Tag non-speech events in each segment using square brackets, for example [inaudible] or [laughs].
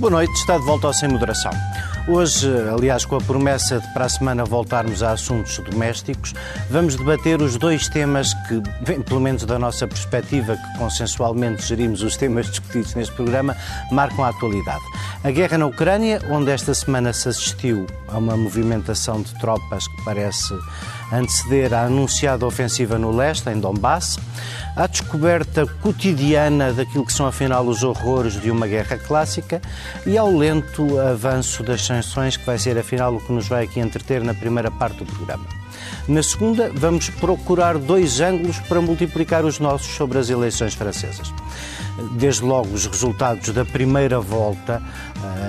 Boa noite, está de volta ao Sem Moderação. Hoje, aliás, com a promessa de para a semana voltarmos a assuntos domésticos, vamos debater os dois temas que, bem, pelo menos da nossa perspectiva, que consensualmente gerimos os temas discutidos neste programa, marcam a atualidade. A guerra na Ucrânia, onde esta semana se assistiu a uma movimentação de tropas que parece anteceder a anunciada ofensiva no leste, em Donbass, à descoberta cotidiana daquilo que são afinal os horrores de uma guerra clássica e ao lento avanço das sanções, que vai ser afinal o que nos vai aqui entreter na primeira parte do programa. Na segunda, vamos procurar dois ângulos para multiplicar os nossos sobre as eleições francesas desde logo os resultados da primeira volta,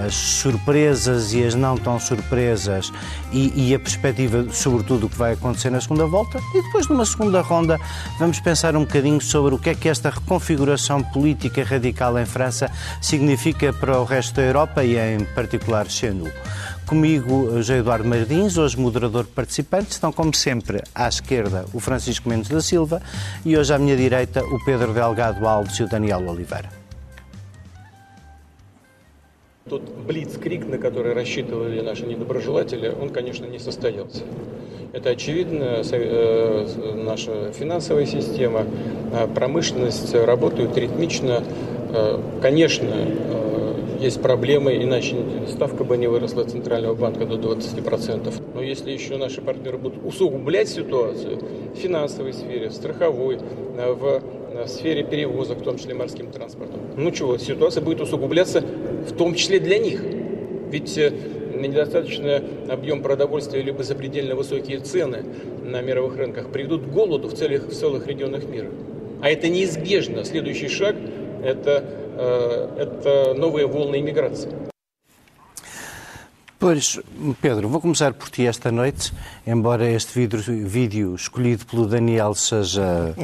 as surpresas e as não tão surpresas e, e, a perspectiva, sobretudo, do que vai acontecer na segunda volta. E depois, numa segunda ronda, vamos pensar um bocadinho sobre o que é que esta reconfiguração política radical em França significa para o resto da Europa e, em particular, chez nous. Comigo, José Eduardo Martins, hoje moderador participante. Estão, como sempre, à esquerda o Francisco Mendes da Silva e hoje à minha direita o Pedro Delgado Alves e o Daniel Oliveira. Тот блицкрик, на который рассчитывали наши недоброжелатели, он, конечно, не состоялся. Это очевидно, наша финансовая система, промышленность работают ритмично. Конечно, есть проблемы, иначе ставка бы не выросла Центрального банка до 20%. Но если еще наши партнеры будут усугублять ситуацию в финансовой сфере, в страховой, в сфере перевозок, в том числе морским транспортом, ну чего, ситуация будет усугубляться в том числе для них. Ведь недостаточный объем продовольствия либо запредельно высокие цены на мировых рынках приведут к голоду в, целых, в целых регионах мира. А это неизбежно. Следующий шаг – это это новые волны иммиграции. Pois, Pedro, vou começar por ti esta noite, embora este vídeo, vídeo escolhido pelo Daniel seja,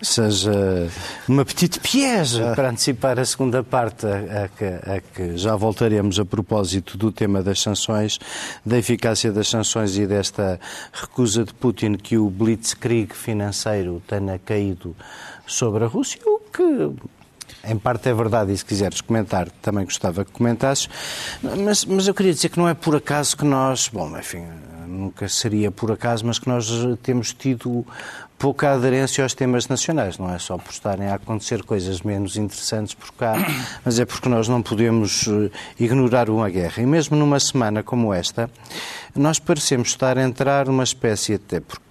seja uma petite piège para antecipar a segunda parte, a, a, que, a que já voltaremos a propósito do tema das sanções, da eficácia das sanções e desta recusa de Putin que o blitzkrieg financeiro tenha caído sobre a Rússia, o que em parte é verdade, e se quiseres comentar, também gostava que comentasses. Mas, mas eu queria dizer que não é por acaso que nós, bom, enfim, nunca seria por acaso, mas que nós temos tido pouca aderência aos temas nacionais. Não é só por estarem a acontecer coisas menos interessantes por cá, [coughs] mas é porque nós não podemos eh, ignorar uma guerra. E mesmo numa semana como esta, nós parecemos estar a entrar numa espécie, até porque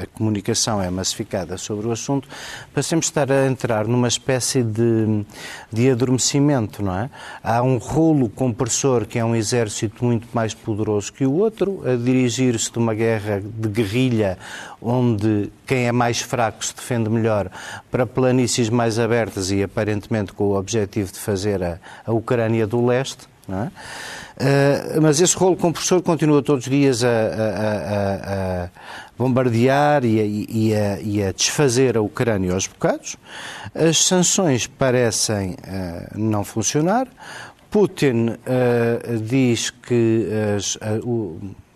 a comunicação é massificada sobre o assunto, parecemos estar a entrar numa espécie de, de adormecimento, não é? Há um rolo compressor que é um exército muito mais poderoso que o outro, a dirigir-se de uma guerra de guerrilha onde quem é mais fraco se defende melhor para planícies mais abertas e aparentemente com o objetivo de fazer a, a Ucrânia do leste. É? Uh, mas esse rolo compressor continua todos os dias a, a, a, a bombardear e, e, e a, desfazer a Ucrânia aos bocados. As sanções parecem uh, não funcionar. Putin uh, diz que as,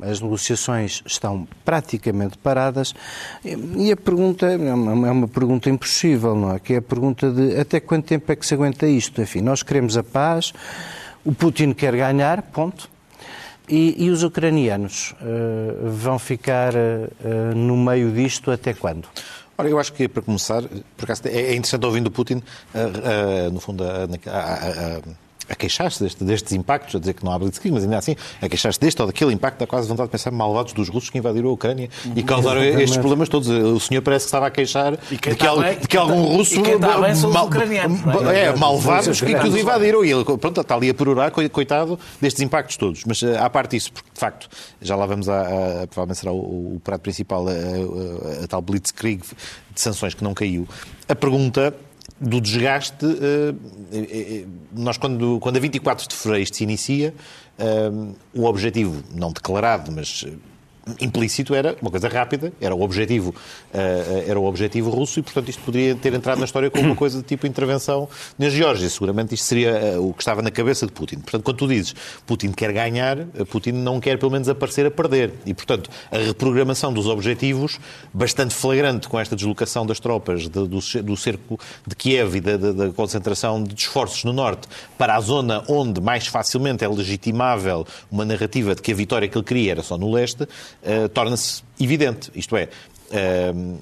as, negociações estão praticamente paradas e a pergunta é é uma pergunta impossível, não é? Que é a pergunta de até quanto tempo é que se aguenta isto? Enfim, nós queremos a paz, o Putin quer ganhar, ponto. E, e os ucranianos uh, vão ficar uh, no meio disto até quando? Ora, eu acho que para começar, por acaso é, é interessante ouvindo o Putin, uh, no fundo, a, a queixar-se deste, destes impactos, a dizer que não há blitzkrieg, mas ainda assim, a queixar-se deste ou daquele impacto, dá quase vontade de pensar malvados dos russos que invadiram a Ucrânia e causaram Exatamente. estes problemas todos. O senhor parece que estava a queixar de que, bem, de que algum russo. mal, é? é, malvados que, que os invadiram. E ele, pronto, está ali a perorar, coitado, destes impactos todos. Mas eh, à parte disso, porque de facto, já lá vamos a, a provavelmente será o, o prato principal, a, a, a tal blitzkrieg de sanções que não caiu. A pergunta do desgaste, eh, eh, eh, nós quando, quando a 24 de fevereiro se inicia, o objetivo, não declarado, mas implícito era uma coisa rápida, era o objetivo, uh, era o objetivo russo e, portanto, isto poderia ter entrado na história como uma coisa de tipo intervenção na Geórgia. Seguramente isto seria uh, o que estava na cabeça de Putin. Portanto, quando tu dizes Putin quer ganhar, Putin não quer pelo menos aparecer a perder. E, portanto, a reprogramação dos objetivos, bastante flagrante com esta deslocação das tropas de, do, do, cerco de Kiev e da, da, da concentração de esforços no norte para a zona onde mais facilmente é legitimável uma narrativa de que a vitória que ele queria era só no leste, uh, torna-se evidente. Isto é, uh,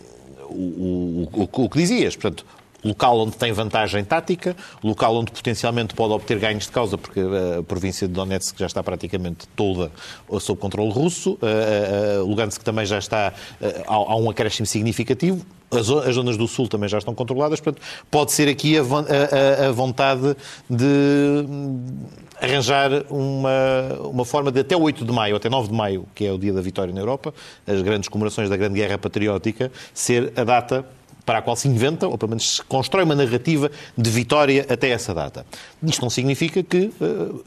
o, o, o, o que dizias, portanto, local onde tem vantagem tática, local onde potencialmente pode obter ganhos de causa, porque a província de Donetsk já está praticamente toda sob controle russo, Lugansk também já está, há um acréscimo significativo, as zonas do Sul também já estão controladas, portanto, pode ser aqui a vontade de arranjar uma, uma forma de até 8 de maio, até 9 de maio, que é o dia da vitória na Europa, as grandes comemorações da Grande Guerra Patriótica, ser a data para a qual se inventa, ou pelo menos se constrói uma narrativa de vitória até essa data. Isto não significa que, uh,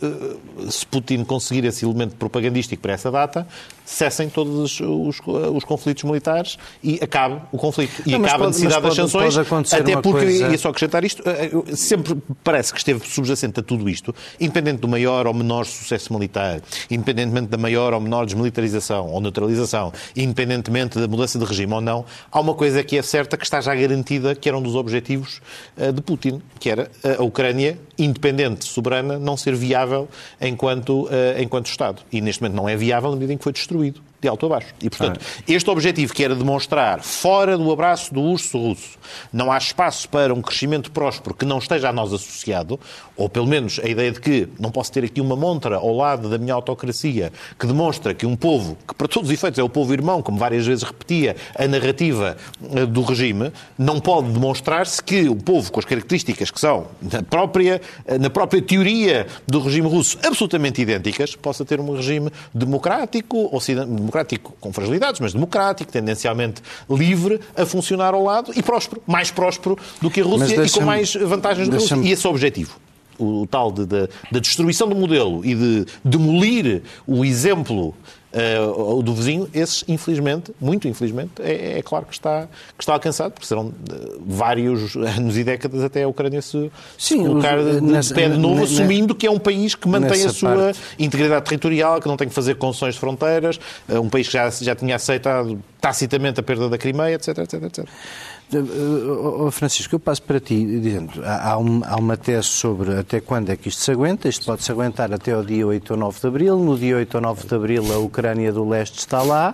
uh, se Putin conseguir esse elemento propagandístico para essa data, cessem todos os, os, os conflitos militares e acabe o conflito. E não, acabe pode, a necessidade das sanções. até porque, coisa... ia só acrescentar isto, uh, sempre parece que esteve subjacente a tudo isto, independente do maior ou menor sucesso militar, independentemente da maior ou menor desmilitarização ou neutralização, independentemente da mudança de regime ou não, há uma coisa que é certa que está já garantida que era um dos objetivos uh, de Putin, que era a Ucrânia independente, soberana, não ser viável enquanto, enquanto Estado. E neste momento não é viável na medida em que foi destruído de alto a baixo. E, portanto, ah. este objetivo que era demonstrar, fora do abraço do urso russo, não há espaço para um crescimento próspero que não esteja a nós associado, ou pelo menos a ideia de que não posso ter aqui uma montra ao lado da minha autocracia que demonstra que um povo, que para todos os efeitos é o povo irmão, como várias vezes repetia a narrativa eh, do regime, não pode demonstrar-se que o povo com as características que são na própria, eh, na própria teoria do regime russo absolutamente idênticas, possa ter um regime democrático, ocidental democrático com fragilidades, mas democrático, tendencialmente livre, a funcionar ao lado e próspero, mais próspero do que a Rússia e com mais vantagens do que a Rússia. E esse é o objetivo o, tal da de, de, destruição do modelo e de demolir o exemplo uh, do vizinho, esses, infelizmente, muito infelizmente, é, é, claro que está, que está alcançado, porque serão uh, vários anos e décadas até a Ucrânia se, Sim, colocar de, nessa, pé de novo, assumindo que é um país que mantém a sua parte. integridade territorial, que não tem que fazer concessões de fronteiras, um país que já, já tinha aceitado tacitamente a perda da Crimeia, etc, etc, etc. Oh, Francisco, eu passo para ti dizendo, há, um, há, uma tese sobre até quando é que isto se aguenta, isto pode se aguentar até o dia 8 ou 9 de Abril, no dia 8 ou 9 de Abril a Ucrânia do Leste está lá,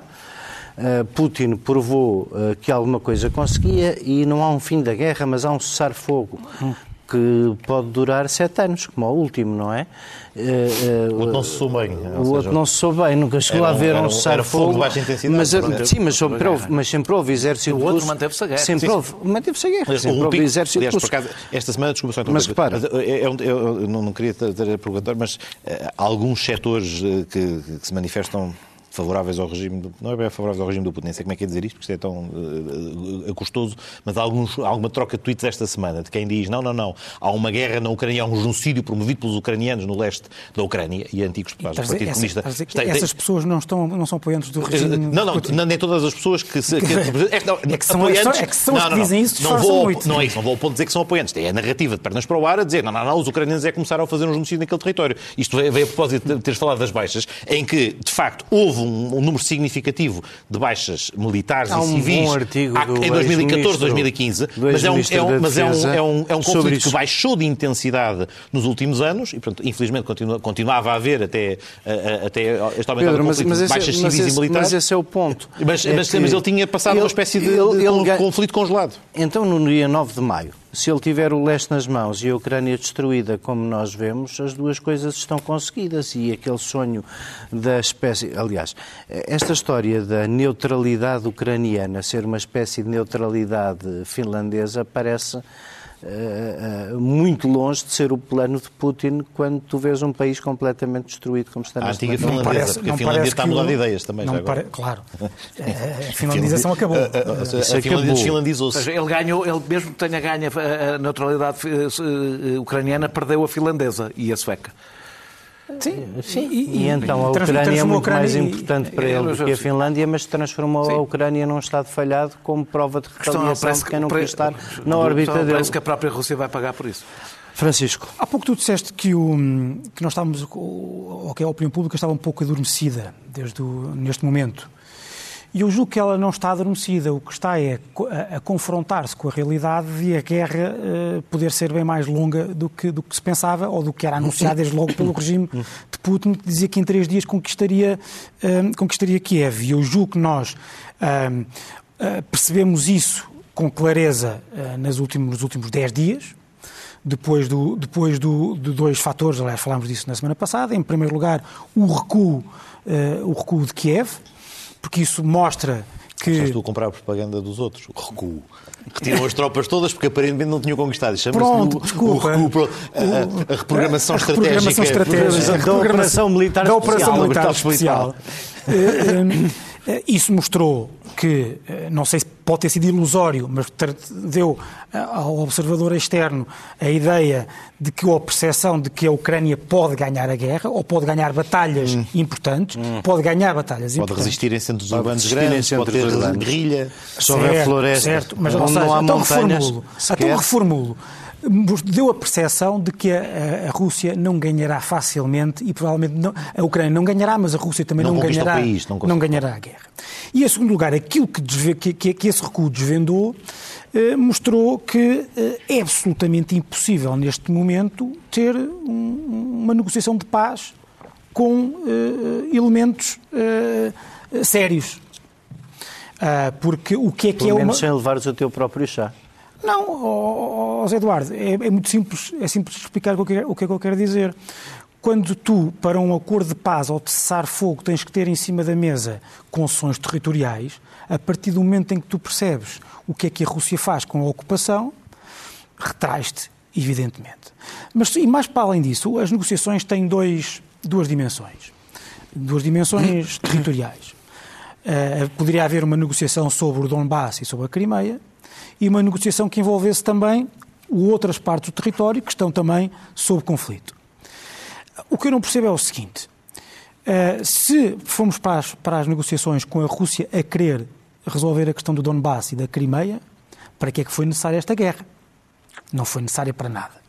uh, Putin provou que alguma coisa conseguia e não há um fim da guerra, mas há um cessar-fogo que pode durar sete anos, como o último, não é? Uh, uh, o outro não se soube bem. O outro não se soube bem, nunca chegou um, a haver um cessar-fogo. de baixa intensidade. Mas, sim, mas sempre, houve, mas sempre houve exército O outro manteve-se a guerra. Sempre houve, manteve-se a guerra. Sempre houve pico, exército aliás, por acaso, esta semana, desculpa só então, mas repara. eu, eu, eu, não, queria ter a perguntar, mas alguns setores que, que se manifestam favoráveis ao regime do, não é bem favoráveis ao regime do Putin, nem sei como é que é dizer isto, porque isto é tão uh, custoso, mas há alguns, alguma troca de tweets esta semana de quem diz não, não, não, há uma guerra na Ucrânia, há um genocídio promovido pelos ucranianos no leste da Ucrânia e antigos deputados do Partido essa, Comunista. Está, essas tem... pessoas não, estão, não são apoiantes do regime Não, não, não nem todas as pessoas que... Se, que, é, não, é, que são, apoiantes, é que são não, que dizem isso não vou, muito. Não é isso, não vou ao ponto de dizer que são apoiantes. É a narrativa de pernas para o ar a dizer não, não, não, os ucranianos é que começaram a fazer um genocídio naquele território. Isto veio a propósito de teres falado das baixas, em que, de facto, houve um, um número significativo de baixas militares Há e civis um artigo há, em 2014, 2015, mas, é um, é, um, mas é, um, é, um, é um conflito que baixou de intensidade nos últimos anos e, portanto, infelizmente continua, continuava a haver até, até este aumento Pedro, mas, mas de baixas civis esse, e militares. Mas esse é o ponto. Mas, é mas, mas ele tinha passado ele, uma espécie de, ele, de ele, conflito congelado. Então, no dia 9 de maio, se ele tiver o leste nas mãos e a Ucrânia destruída, como nós vemos, as duas coisas estão conseguidas e aquele sonho da espécie. Aliás, esta história da neutralidade ucraniana ser uma espécie de neutralidade finlandesa parece uh, muito longe de ser o plano de Putin quando tu vês um país completamente destruído como está a neste momento. Finlandesa, parece, porque a Finlândia está a mudar de ideias também. Não pare... Claro. [laughs] a finlandização acabou. [laughs] A, a, a Finlândia desfinlandizou-se. Ele ganhou, ele mesmo que tenha ganho a neutralidade ucraniana, perdeu a finlandesa e a sueca. Sim, sim. E, e então a Ucrânia é muito mais importante para ele do que a Finlândia, mas transformou sim. a Ucrânia num Estado falhado como prova de retaliação de quem não quer estar na órbita dele. Parece que a própria Rússia vai pagar por isso. Francisco. Há pouco tu disseste que, o, que nós estávamos, ou que a opinião pública estava um pouco adormecida desde o, neste momento. E eu julgo que ela não está adormecida. O que está é a, confrontar-se com a realidade e a guerra uh, poder ser bem mais longa do que, do que se pensava ou do que era anunciado desde logo pelo regime de Putin, que dizia que em três dias conquistaria, uh, conquistaria Kiev. E eu julgo que nós uh, percebemos isso com clareza nos últimos, nos últimos dez dias depois, do, depois do, de dois fatores, aliás, falámos disso na semana passada. Em primeiro lugar, o recuo, uh, o recuo de Kiev, porque isso mostra que. Estás tu a comprar a propaganda dos outros, recuo. Retiram as tropas todas porque aparentemente não tinham conquistado. Pronto, o, desculpa. O recuo, a, a, reprogramação a, estratégica. estratégica da Operação Militar da Operação Militar Especial. Eh, eh, isso mostrou que, eh, não sei se pode ter sido ilusório, mas deu ao observador externo a ideia de que, ou a percepção de que a Ucrânia pode ganhar a guerra, ou pode ganhar batalhas hum. importantes, hum. pode ganhar batalhas pode importantes. Pode resistir em centros urbanos grandes, pode ter guerrilha, só houver floresta, certo, mas, seja, não há então montanhas, reformulo, então reformulo deu a percepção de que a, a, Rússia não ganhará facilmente e provavelmente não, a Ucrânia não ganhará, mas a Rússia também não, não ganhará, país, não, não, ganhará a guerra. E, em segundo lugar, aquilo que, desve, que, que, que esse recuo desvendou eh, mostrou que eh, é absolutamente impossível, neste momento, ter um, uma negociação de paz com eh, elementos eh, sérios. Ah, porque o que é que Pelo é uma... sem levares o teu próprio chá. Não, José Eduardo, é, é, muito simples, é simples explicar o que, é, o que é que eu quero dizer. Quando tu, para um acordo de paz ou de cessar-fogo, tens que ter em cima da mesa concessões territoriais, a partir do momento em que tu percebes o que é que a Rússia faz com a ocupação, retrais-te, evidentemente. Mas, e mais para além disso, as negociações têm dois, duas dimensões. Duas dimensões [coughs] territoriais. Uh, poderia haver uma negociação sobre o Donbass e sobre a Crimeia, e uma negociação que envolvesse também outras partes do território que estão também sob conflito. O que eu não percebo é o seguinte: uh, se formos para as, para as negociações com a Rússia a querer resolver a questão do Donbass e da Crimeia, para que é que foi necessária esta guerra? Não foi necessária para nada.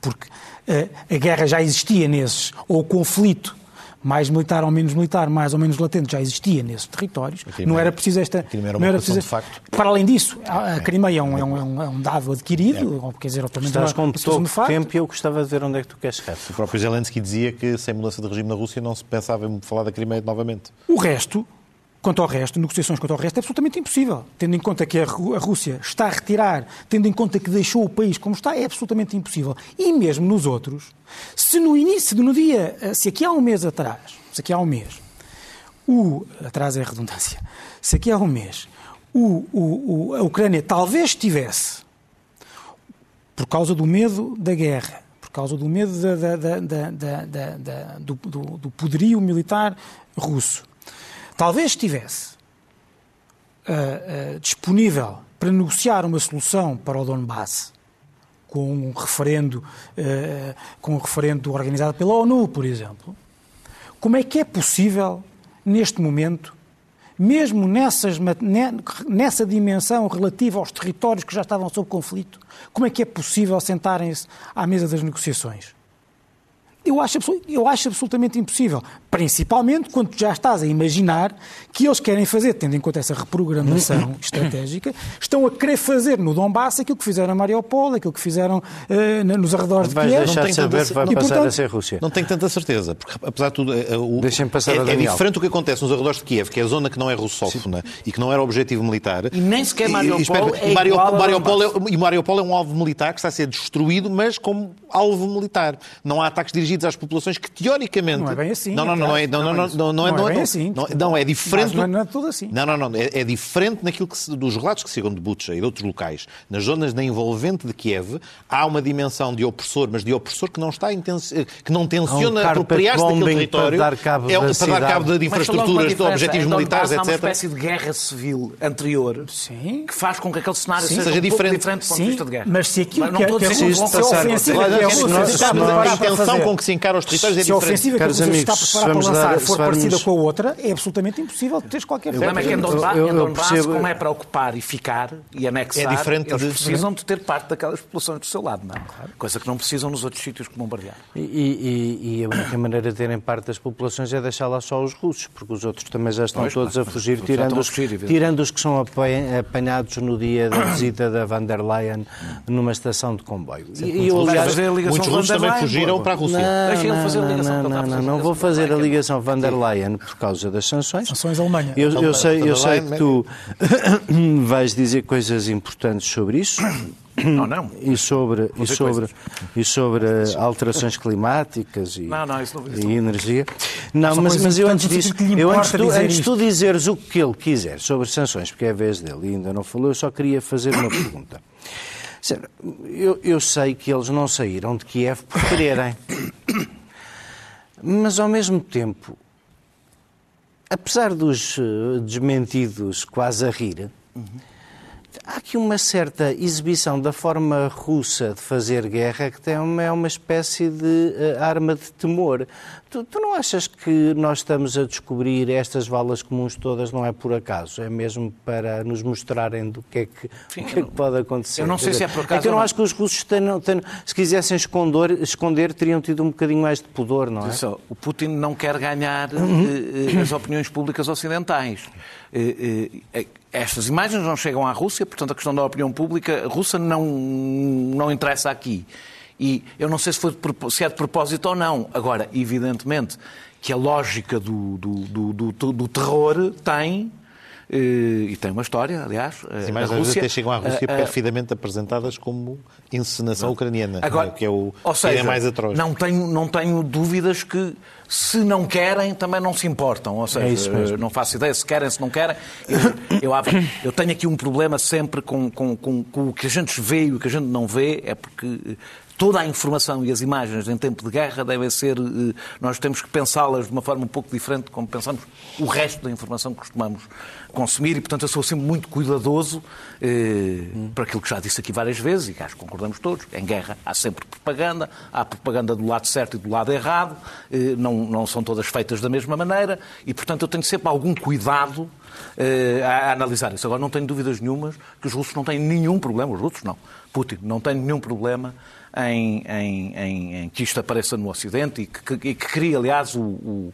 Porque uh, a guerra já existia nesses, ou o conflito mais militar ou menos militar, mais ou menos latente, já existia nesses territórios. Não era preciso esta. Era não era preciso, de facto. Para além disso, a, a Crimeia é um, é, um, é um, dado adquirido, é. quer dizer, obviamente. Estás com pouco tempo e eu gostava de ver onde é que tu queres chegar. O próprio Zelensky dizia que sem mudança de regime na Rússia não se pensava em falar da Crimeia novamente. O resto, Quanto ao resto, negociações quanto ao resto, é absolutamente impossível. Tendo em conta que a Rússia está a retirar, tendo em conta que deixou o país como está, é absolutamente impossível. E mesmo nos outros, se no início, no dia, se aqui há um mês atrás, se aqui há um mês, o, atrás é a redundância, se aqui há um mês, o, o, a Ucrânia talvez tivesse, por causa do medo da guerra, por causa do medo da, da, da, do, do, do poderio militar russo, talvez estivesse uh, uh, disponível para negociar uma solução para o Donbass com um referendo, uh, com um referendo organizado pela ONU, por exemplo, como é que é possível, neste momento, mesmo nessas, nessa dimensão relativa aos territórios que já estavam sob conflito, como é que é possível sentarem-se à mesa das negociações? Eu acho, eu acho absolutamente impossível. Principalmente quando já estás a imaginar que eles querem fazer, tendo em conta essa reprogramação [laughs] estratégica, estão a querer fazer no Donbass aquilo que fizeram a Mariupol, aquilo que fizeram uh, nos arredores Vais de Kiev. deixar de saber que vai e, passar portanto, a ser Rússia. Não tenho tanta certeza, porque apesar de tudo, uh, o, é, é diferente o que acontece nos arredores de Kiev, que é a zona que não é russófona Sim. e que não era objetivo militar. E nem sequer Mariupol e, é Mariupol, Mariupol é, E Mariupol é um alvo militar que está a ser destruído, mas como alvo militar. Não há ataques dirigidos às populações que teoricamente. Não é bem assim. Não, não, não, é, não, não, não, não, não é, não é bem assim. Não, não é diferente. Não, não é tudo assim. Não, não, não. É, é diferente naquilo que se, dos relatos que sigam de Butcha e de outros locais. Nas zonas da envolvente de Kiev há uma dimensão de opressor, mas de opressor que não está que não tenciona um apropriar-se daquele território para dar cabo, é, para dar cabo de infraestruturas, de objetivos militares, etc. Há uma espécie de guerra civil anterior Sim. que faz com que aquele cenário Sim. seja, seja um diferente. diferente do ponto de vista de guerra. Mas se aquilo não que, que, que, se a ofensiva que a Rússia a intenção que se encara os territórios é Se a diferente. ofensiva que está a amigos, preparar para lançar for parecida com a outra, é absolutamente impossível teres qualquer O problema é que em Eu- Donbass, eu- eu Donbass, percebo- como é para ocupar e ficar e anexar, É diferente eles de- precisam de ter parte daquelas populações do seu lado, não é? Coisa que não precisam nos outros sítios que bombardear. E, e- e a única maneira de terem parte das populações é deixar lá só os russos, porque os outros também já estão Pois, todos pá, a fugir, tirando os, fugir, tirando os que são apanha- apanhados no dia da visita da van der Leyen numa estação de comboio. E, e eu, aliás, Muitos russos também fugiram para a Rússia. Não, Deixa ele fazer a não, ligação, não, não, vou fazer a ligação van der Leyen por causa das sanções. Sanções Alemanha. Eu, eu sei, eu Van der sei que tu [coughs] vais dizer coisas importantes sobre isso. [coughs] Não, não. E sobre, e sobre, e sobre alterações climáticas e, [laughs] Não, não, isso não- isso e energia. Não, São mas, mas eu antes disso, eu antes, tu, dizer antes de tu dizeres o que ele quiser sobre sanções, porque é a vez dele e ainda não falou, eu só queria fazer uma [coughs] pergunta. Eu, eu sei que eles não saíram de Kiev por quererem. Mas, ao mesmo tempo, apesar dos eh, desmentidos quase a rir, há aqui uma certa exibição da forma russa de fazer guerra que tem uma, é uma espécie de eh, arma de temor. Tu, tu não achas que nós estamos a descobrir estas valas comuns todas não é por acaso? É mesmo para nos mostrarem do que é que, o que, é que pode acontecer? eu não sei se é por acaso que eu não não. acho que os russos, tenham, tenham- se quisessem esconder, esconder, teriam tido um bocadinho mais de pudor, não é? Atenção, o Putin não quer ganhar eh, eh, as opiniões públicas ocidentais. Eh, eh, estas imagens não chegam à Rússia, portanto a questão da opinião pública russa não, não interessa aqui. E eu não sei se, foi de se é de propósito ou não. Agora, evidentemente que a lógica do, do, do, do- do terror tem, eh, e tem uma história, aliás, eh, As imagens Rússia, até chegam à Rússia eh, eh, perfidamente apresentadas como encenação ucraniana, Agora, que é o ou seja, é mais atroz. Não tenho, não tenho dúvidas que se não querem, também não se importam. Ou seja, É isso mesmo. não faço ideia se querem, se não querem. Eu, eu, eu tenho aqui um problema sempre com, com, com, com o que a gente vê e o que a gente não vê, é porque toda a informação e as imagens em tempo de guerra devem ser. eh, Nós temos que pensá-las de uma forma um pouco diferente de como pensamos o resto da informação que costumamos consumir e, portanto, eu sou sempre muito cuidadoso eh, para aquilo que já disse aqui várias vezes e acho que concordamos todos. Em guerra há sempre propaganda, há propaganda do lado certo e do lado errado, eh, não, não são todas feitas da mesma maneira e, portanto, eu tenho sempre algum cuidado eh, a, a analisar isso. Agora, não tenho dúvidas nenhumas que os russos não têm nenhum problema, os russos não, Putin não tem nenhum problema em, em- em- em que isto apareça no Ocidente e que, que, e que crie, aliás, o, o,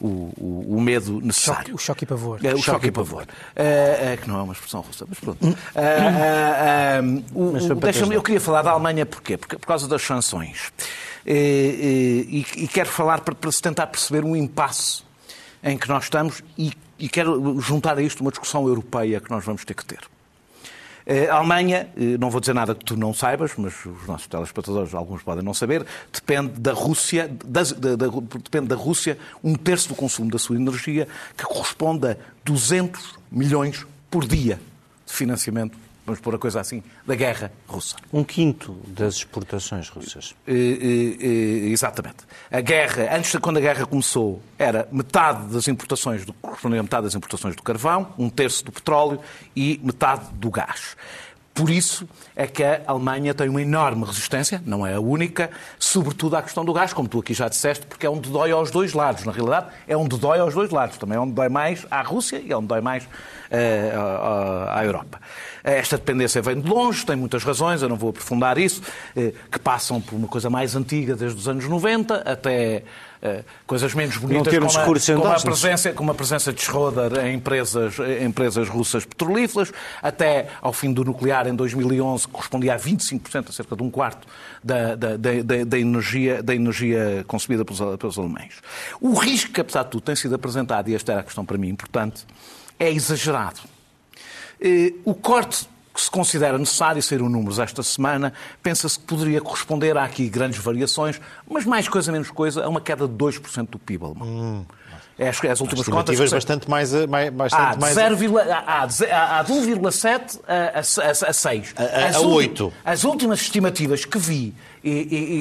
o, o medo necessário. O choque e pavor. É, o choque e pavor. É, é, que não é uma expressão russa, mas pronto. Para deixa-me- trás, eu queria falar da Alemanha porquê? Porque, por causa das sanções. É, e, e quero falar para, para se tentar perceber um impasse em que nós estamos e, e quero juntar a isto uma discussão europeia que nós vamos ter que ter. Eh, A Alemanha, eh, não vou dizer nada que tu não saibas, mas os nossos telespectadores, alguns podem não saber, depende da Rússia, da, da- depende da Rússia um terço do consumo da sua energia, que corresponde a 200 milhões por dia de financiamento, vamos pôr a coisa assim, da guerra russa. Um quinto das exportações russas. Eh, eh, eh, exatamente. A guerra, antes de quando a guerra começou, era metade das importações, do, correspondia a metade das importações do carvão, um terço do petróleo e metade do gás. Por isso é que a Alemanha tem uma enorme resistência, não é a única, sobretudo à questão do gás, como tu aqui já disseste, porque é onde dói aos dois lados. Na realidade, é onde dói aos dois lados. Também é onde dói mais à Rússia e é onde dói mais eh, à, Europa. Esta dependência vem de longe, tem muitas razões, eu não vou aprofundar isso, eh, que passam por uma coisa mais antiga, desde os anos 90, até coisas menos bonitas, como a, como a presença, como a presença de Schroeder em empresas, em empresas russas petrolíferas, até ao fim do nuclear em 2011, que correspondia a 25%, a cerca de um quarto da, da, da, da- da energia, da energia consumida pelos, pelos alemães. O risco que, apesar de tudo, tem sido apresentado, e esta era a questão para mim importante, é exagerado. Eh, O corte que se considera necessário, saíram números esta semana, pensa-se que poderia corresponder, há aqui grandes variações, mas mais coisa menos coisa, a uma queda de 2% do PIB alemão. É as, as últimas contas... Que bastante mais. mais, Há bastante de, mais 0, há de, há de 1,7 a, a, a 6. A- a- As a ulti- oito. As últimas estimativas que vi, e-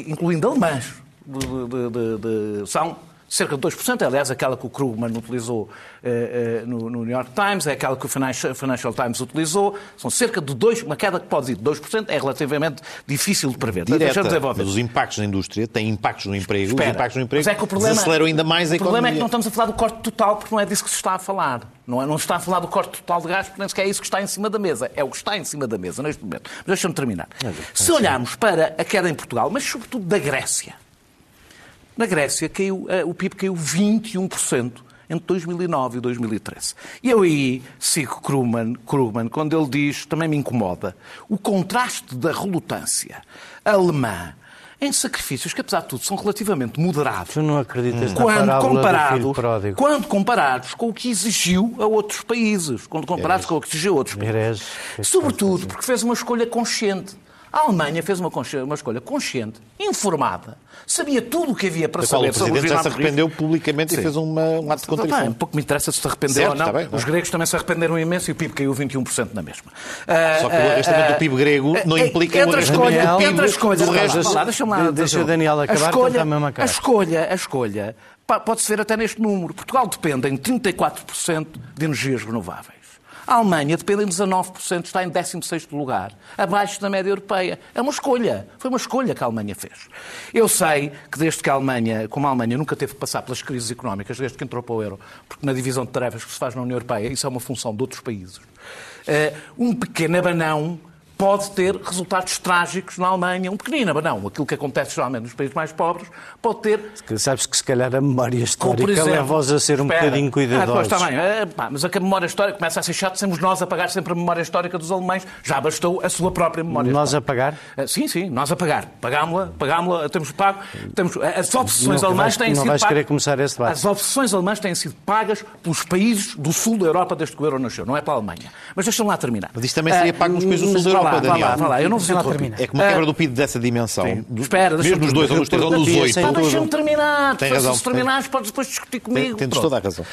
e- incluindo alemãs, de- de- de- são, cerca de 2%, aliás, aquela que o Krugman utilizou uh, uh, no, no, New York Times, é aquela que o Financial, Financial, Times utilizou, são cerca de 2%, uma queda que pode ir de 2%, é relativamente difícil de prever. Direta, mas os impactos na indústria têm impactos no emprego, Espera, os impactos no emprego é que o problema, desaceleram ainda mais a economia. O problema é que não estamos a falar do corte total, porque não é disso que se está a falar. Não, é, não se está a falar do corte total de gás, porque nem sequer é isso que está em cima da mesa. É o que está em cima da mesa neste momento. Mas deixa-me terminar. Se olharmos para a queda em Portugal, mas sobretudo da Grécia, na Grécia caiu, uh, o PIB caiu 21% entre 2009 e 2013. E eu aí sigo Krugman, Krugman quando ele diz, também me incomoda, o contraste da relutância alemã em sacrifícios que, apesar de tudo, são relativamente moderados. Tu não acreditas hum. quando comparados, Quando comparados com o que exigiu a outros países, quando comparados com o que exigiu a outros países. Sobretudo porque fez uma escolha consciente. A Alemanha fez uma, uma escolha consciente, informada, sabia tudo o que havia para saber o Presidente já se arrependeu publicamente Sim. e fez uma, um ato de contrição. um pouco me interessa se se arrependeu certo, ou não. Bem, Os gregos também se arrependeram imenso e o PIB caiu 21% na mesma. Só que o arrestamento uh, do PIB grego não implica entre o arrestamento do PIB entre as do resto. Deixa-me lá. Deixa o Daniel acabar, a escolha, a mesma cara. A escolha, a escolha pode-se ver até neste número. Portugal depende em 34% de energias renováveis. A Alemanha depende em 19%, está em 16º lugar, abaixo da média europeia. É uma escolha. Foi uma escolha que a Alemanha fez. Eu sei que desde que a Alemanha, como a Alemanha nunca teve que passar pelas crises económicas, desde que entrou para o euro, porque na divisão de tarefas que se faz na União Europeia, isso é uma função de outros países, eh, um pequeno abanão pode ter resultados trágicos na Alemanha, um pequenino abanão. Aquilo que acontece geralmente nos países mais pobres pode ter... Sabes que se calhar a memória histórica leva-os a ser um espera, bocadinho cuidadosos. Ah, também. É, pá, mas a memória histórica começa a ser chato, somos nós a pagar sempre a memória histórica dos alemães. Já bastou a sua própria memória Nós histórica. a pagar? Ah, sim, sim, nós a pagar. Pagámos-la, pagámos-la, temos pago. Temos, as obsessões não alemãs têm não sido vais pagas. querer começar esse debate. As obsessões alemãs têm sido pagas pelos países do sul da Europa desde que o euro nasceu, não é para a Alemanha. Mas deixa-me lá terminar. Mas isto também seria pago nos países do sul da Europa, Daniel. Vai lá, vai lá. Eu não vos É que uma quebra do PIB dessa dimensão. Espera, mesmo nos dois, ou nos três, ou nos oito. Deixa-me terminar. Tem razão. Se terminares, podes depois discutir comigo. Tens toda a razão.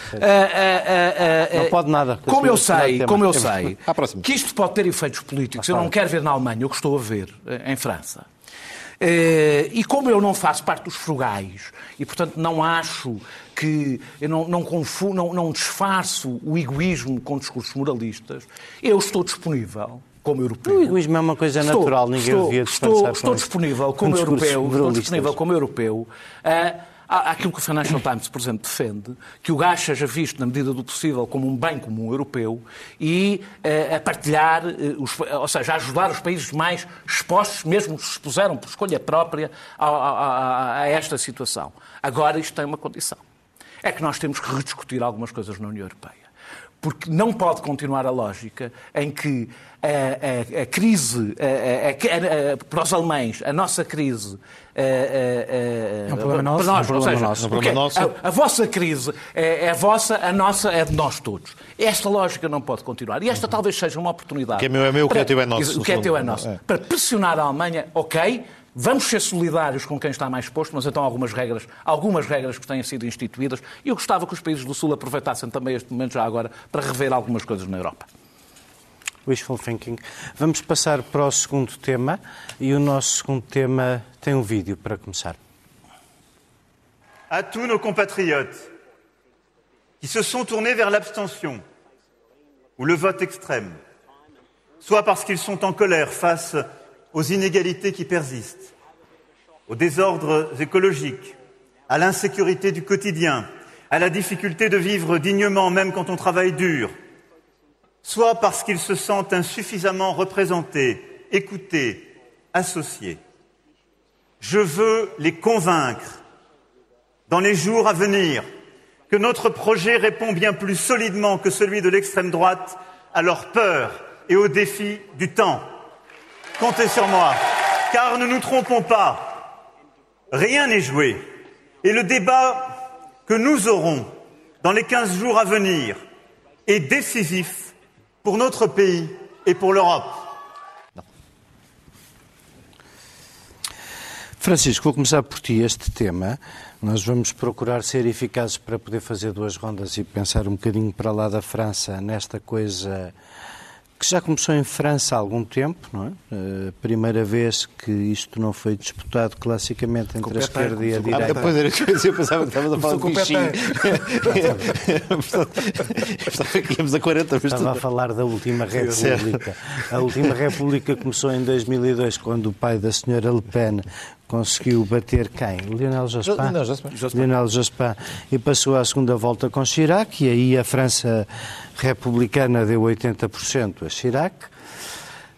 Não pode nada. Como eu sei, como eu sei, [laughs] que isto pode ter efeitos políticos. Eu não quero ver na Alemanha o que estou a ver em França. E como eu não faço parte dos frugais e, portanto, não acho que eu não, não, confundo, não, não disfarço o egoísmo com discursos moralistas, eu estou disponível como europeu. O egoísmo é uma coisa estou, natural, ninguém estou, devia estou, estou disponível como europeu, estou disponível como europeu uh, aquilo que o Financial Times, por exemplo, defende, que o gás seja visto, na medida do possível, como um bem comum europeu e uh, a partilhar, uh, os, ou seja, a ajudar os países mais expostos, mesmo que se expuseram por escolha própria, a, a, a, a esta situação. Agora, isto tem uma condição. É que nós temos que rediscutir algumas coisas na União Europeia. Porque não pode continuar a lógica em que a, a, a crise, a, para os alemães, a nossa crise. é um problema nosso. Nós, é um problema nosso. Porque nosso. A, vossa crise é, é, a vossa, a nossa é de nós todos. Esta lógica não pode continuar. E esta talvez seja uma oportunidade. O que é meu é meu, o que é teu é nosso. O que é teu é nosso. É. Para pressionar a Alemanha, ok, Vamos ser solidários com quem está mais exposto, mas então algumas regras, algumas regras que têm sido instituídas. E eu gostava que os países do Sul aproveitassem também este momento já agora para rever algumas coisas na Europa. Wishful thinking. Vamos passar para o segundo tema e o nosso segundo tema tem um vídeo para começar. A tous nos compatriotes qui se sont tournés vers l'abstention ou le vote extrême, soit parce qu'ils sont en colère face aux inégalités qui persistent, aux désordres écologiques, à l'insécurité du quotidien, à la difficulté de vivre dignement même quand on travaille dur, soit parce qu'ils se sentent insuffisamment représentés, écoutés, associés. Je veux les convaincre dans les jours à venir que notre projet répond bien plus solidement que celui de l'extrême droite à leurs peurs et aux défis du temps. Comptez sur moi. Car ne nous trompons pas, rien n'est joué. Et le débat que nous aurons dans les 15 jours à venir est décisif pour notre pays et pour l'Europe. Francisco, vou começar por ti este tema. Nós vamos procurar ser eficazes para poder fazer duas rondas e pensar um bocadinho para lá da França nesta coisa que já começou em França há algum tempo, não é? A primeira vez que isto não foi disputado classicamente entre a esquerda e a Ah, direita. depois era que eu pensava que estavas a falar de bichinho. [laughs] Pensava que íamos a 40, mas Estava a falar da última República. A última República começou em 2002, quando o pai da senhora Le Pen conseguiu bater quem? Lionel Jospin. Lionel Jospin. Lionel Jospin. E passou à segunda volta com Chirac, e aí a França republicana deu 80% a Chirac.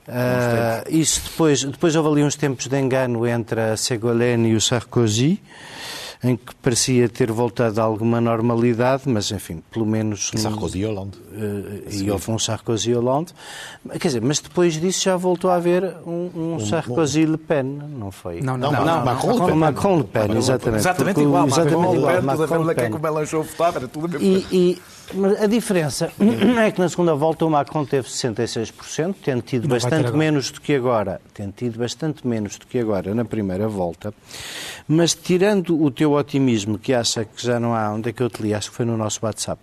Ah, isso depois, depois houve ali uns tempos de engano entre a Ségolène e o Sarkozy, em que parecia ter voltado a alguma normalidade, mas enfim, pelo menos. Sarkozy e Hollande. eh, e houve um Sarkozy Hollande. Quer dizer, mas depois disso já voltou a haver um, um Sarkozy Le Pen, não foi? Não, Não, não, Macron Le Pen. Macron Le Pen, exatamente. Exatamente igual. Exatamente Macron, igual. Le Pen, tudo a quem Pen. que o Melanchon votava, era tudo a mesma E, e- mas a diferença é que na segunda volta o Macron teve 66%, tendo tido Não bastante menos do que agora, tendo tido bastante menos do que agora na primeira volta, mas tirando o teu otimismo que acha que já não há, onde é que eu te li? Acho que foi no nosso WhatsApp,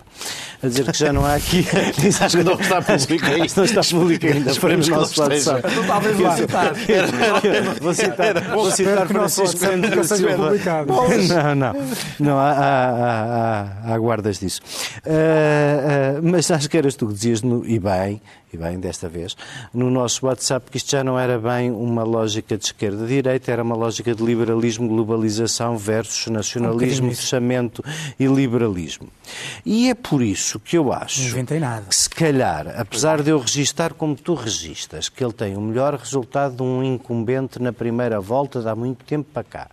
a dizer que já não há aqui. [laughs] Acho que não está público ainda. Não está público ainda, foi no Esperemos não nosso. WhatsApp. Então, talvez lá. Vou citar, vou citar não Francisco seja Silva. publicado. Não, não. não há, há- há- há- há guardas disso. Ah, ah, mas acho que eras tu que dizias, no, e bem, e bem desta vez, no nosso WhatsApp, que isto já não era bem uma lógica de esquerda-direita, era uma lógica de liberalismo, globalização versus Um nacionalismo, isso. fechamento e liberalismo. E é por isso que eu acho Não inventei nada. que se calhar, apesar de eu registar como tu registas, que ele tem o melhor resultado de um incumbente na primeira volta de há muito tempo para cá,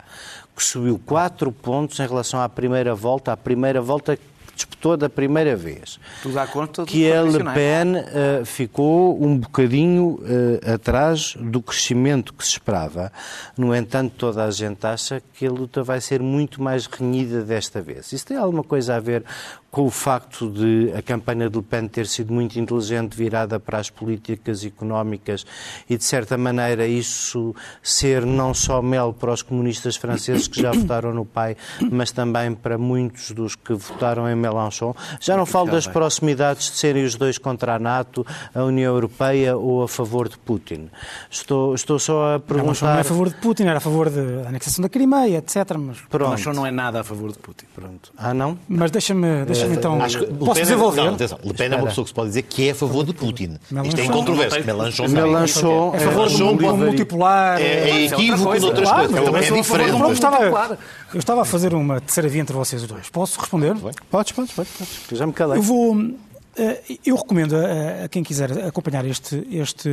que subiu 4 pontos em relação à primeira volta, à primeira volta disputou da primeira vez. Tudo à conta Que a Le. Pen eh, ficou um bocadinho eh, atrás do crescimento que se esperava. No entanto, toda a gente acha que a luta vai ser muito mais renhida desta vez. Isso tem alguma coisa a ver com o facto de a campanha de Le Pen ter sido muito inteligente, virada para as políticas económicas e, de certa maneira, isso ser não só mel para os comunistas franceses que já [coughs] votaram no pai, mas também para muitos dos que votaram em Mélenchon. Já não falo das proximidades de serem os dois contra a NATO, a União Europeia ou a favor de Putin. Estou, estou só a Não, não é perguntar... a favor de Putin, era a favor da anexação da Crimeia, etc. Mas, Pronto. Melanchon não é nada a favor de Putin. Pronto. Ah, não? mas deixa-me deixa então. Acho que Posso é- desenvolver? Não, atenção. Le Pen é uma pessoa que se pode dizer que é a favor de Putin. Mélenchon. Isto é incontroverso. Mélenchon não. Mélenchon É a favor mundo pode- multipolar. É, é é equívoco noutras Claro, coisas. É diferente. eu estava a fazer uma terceira via entre vocês os dois. Posso responder? Podes, podes, podes. já me calei. Eu vou. eh, Eu recomendo a, a quem quiser acompanhar este, este,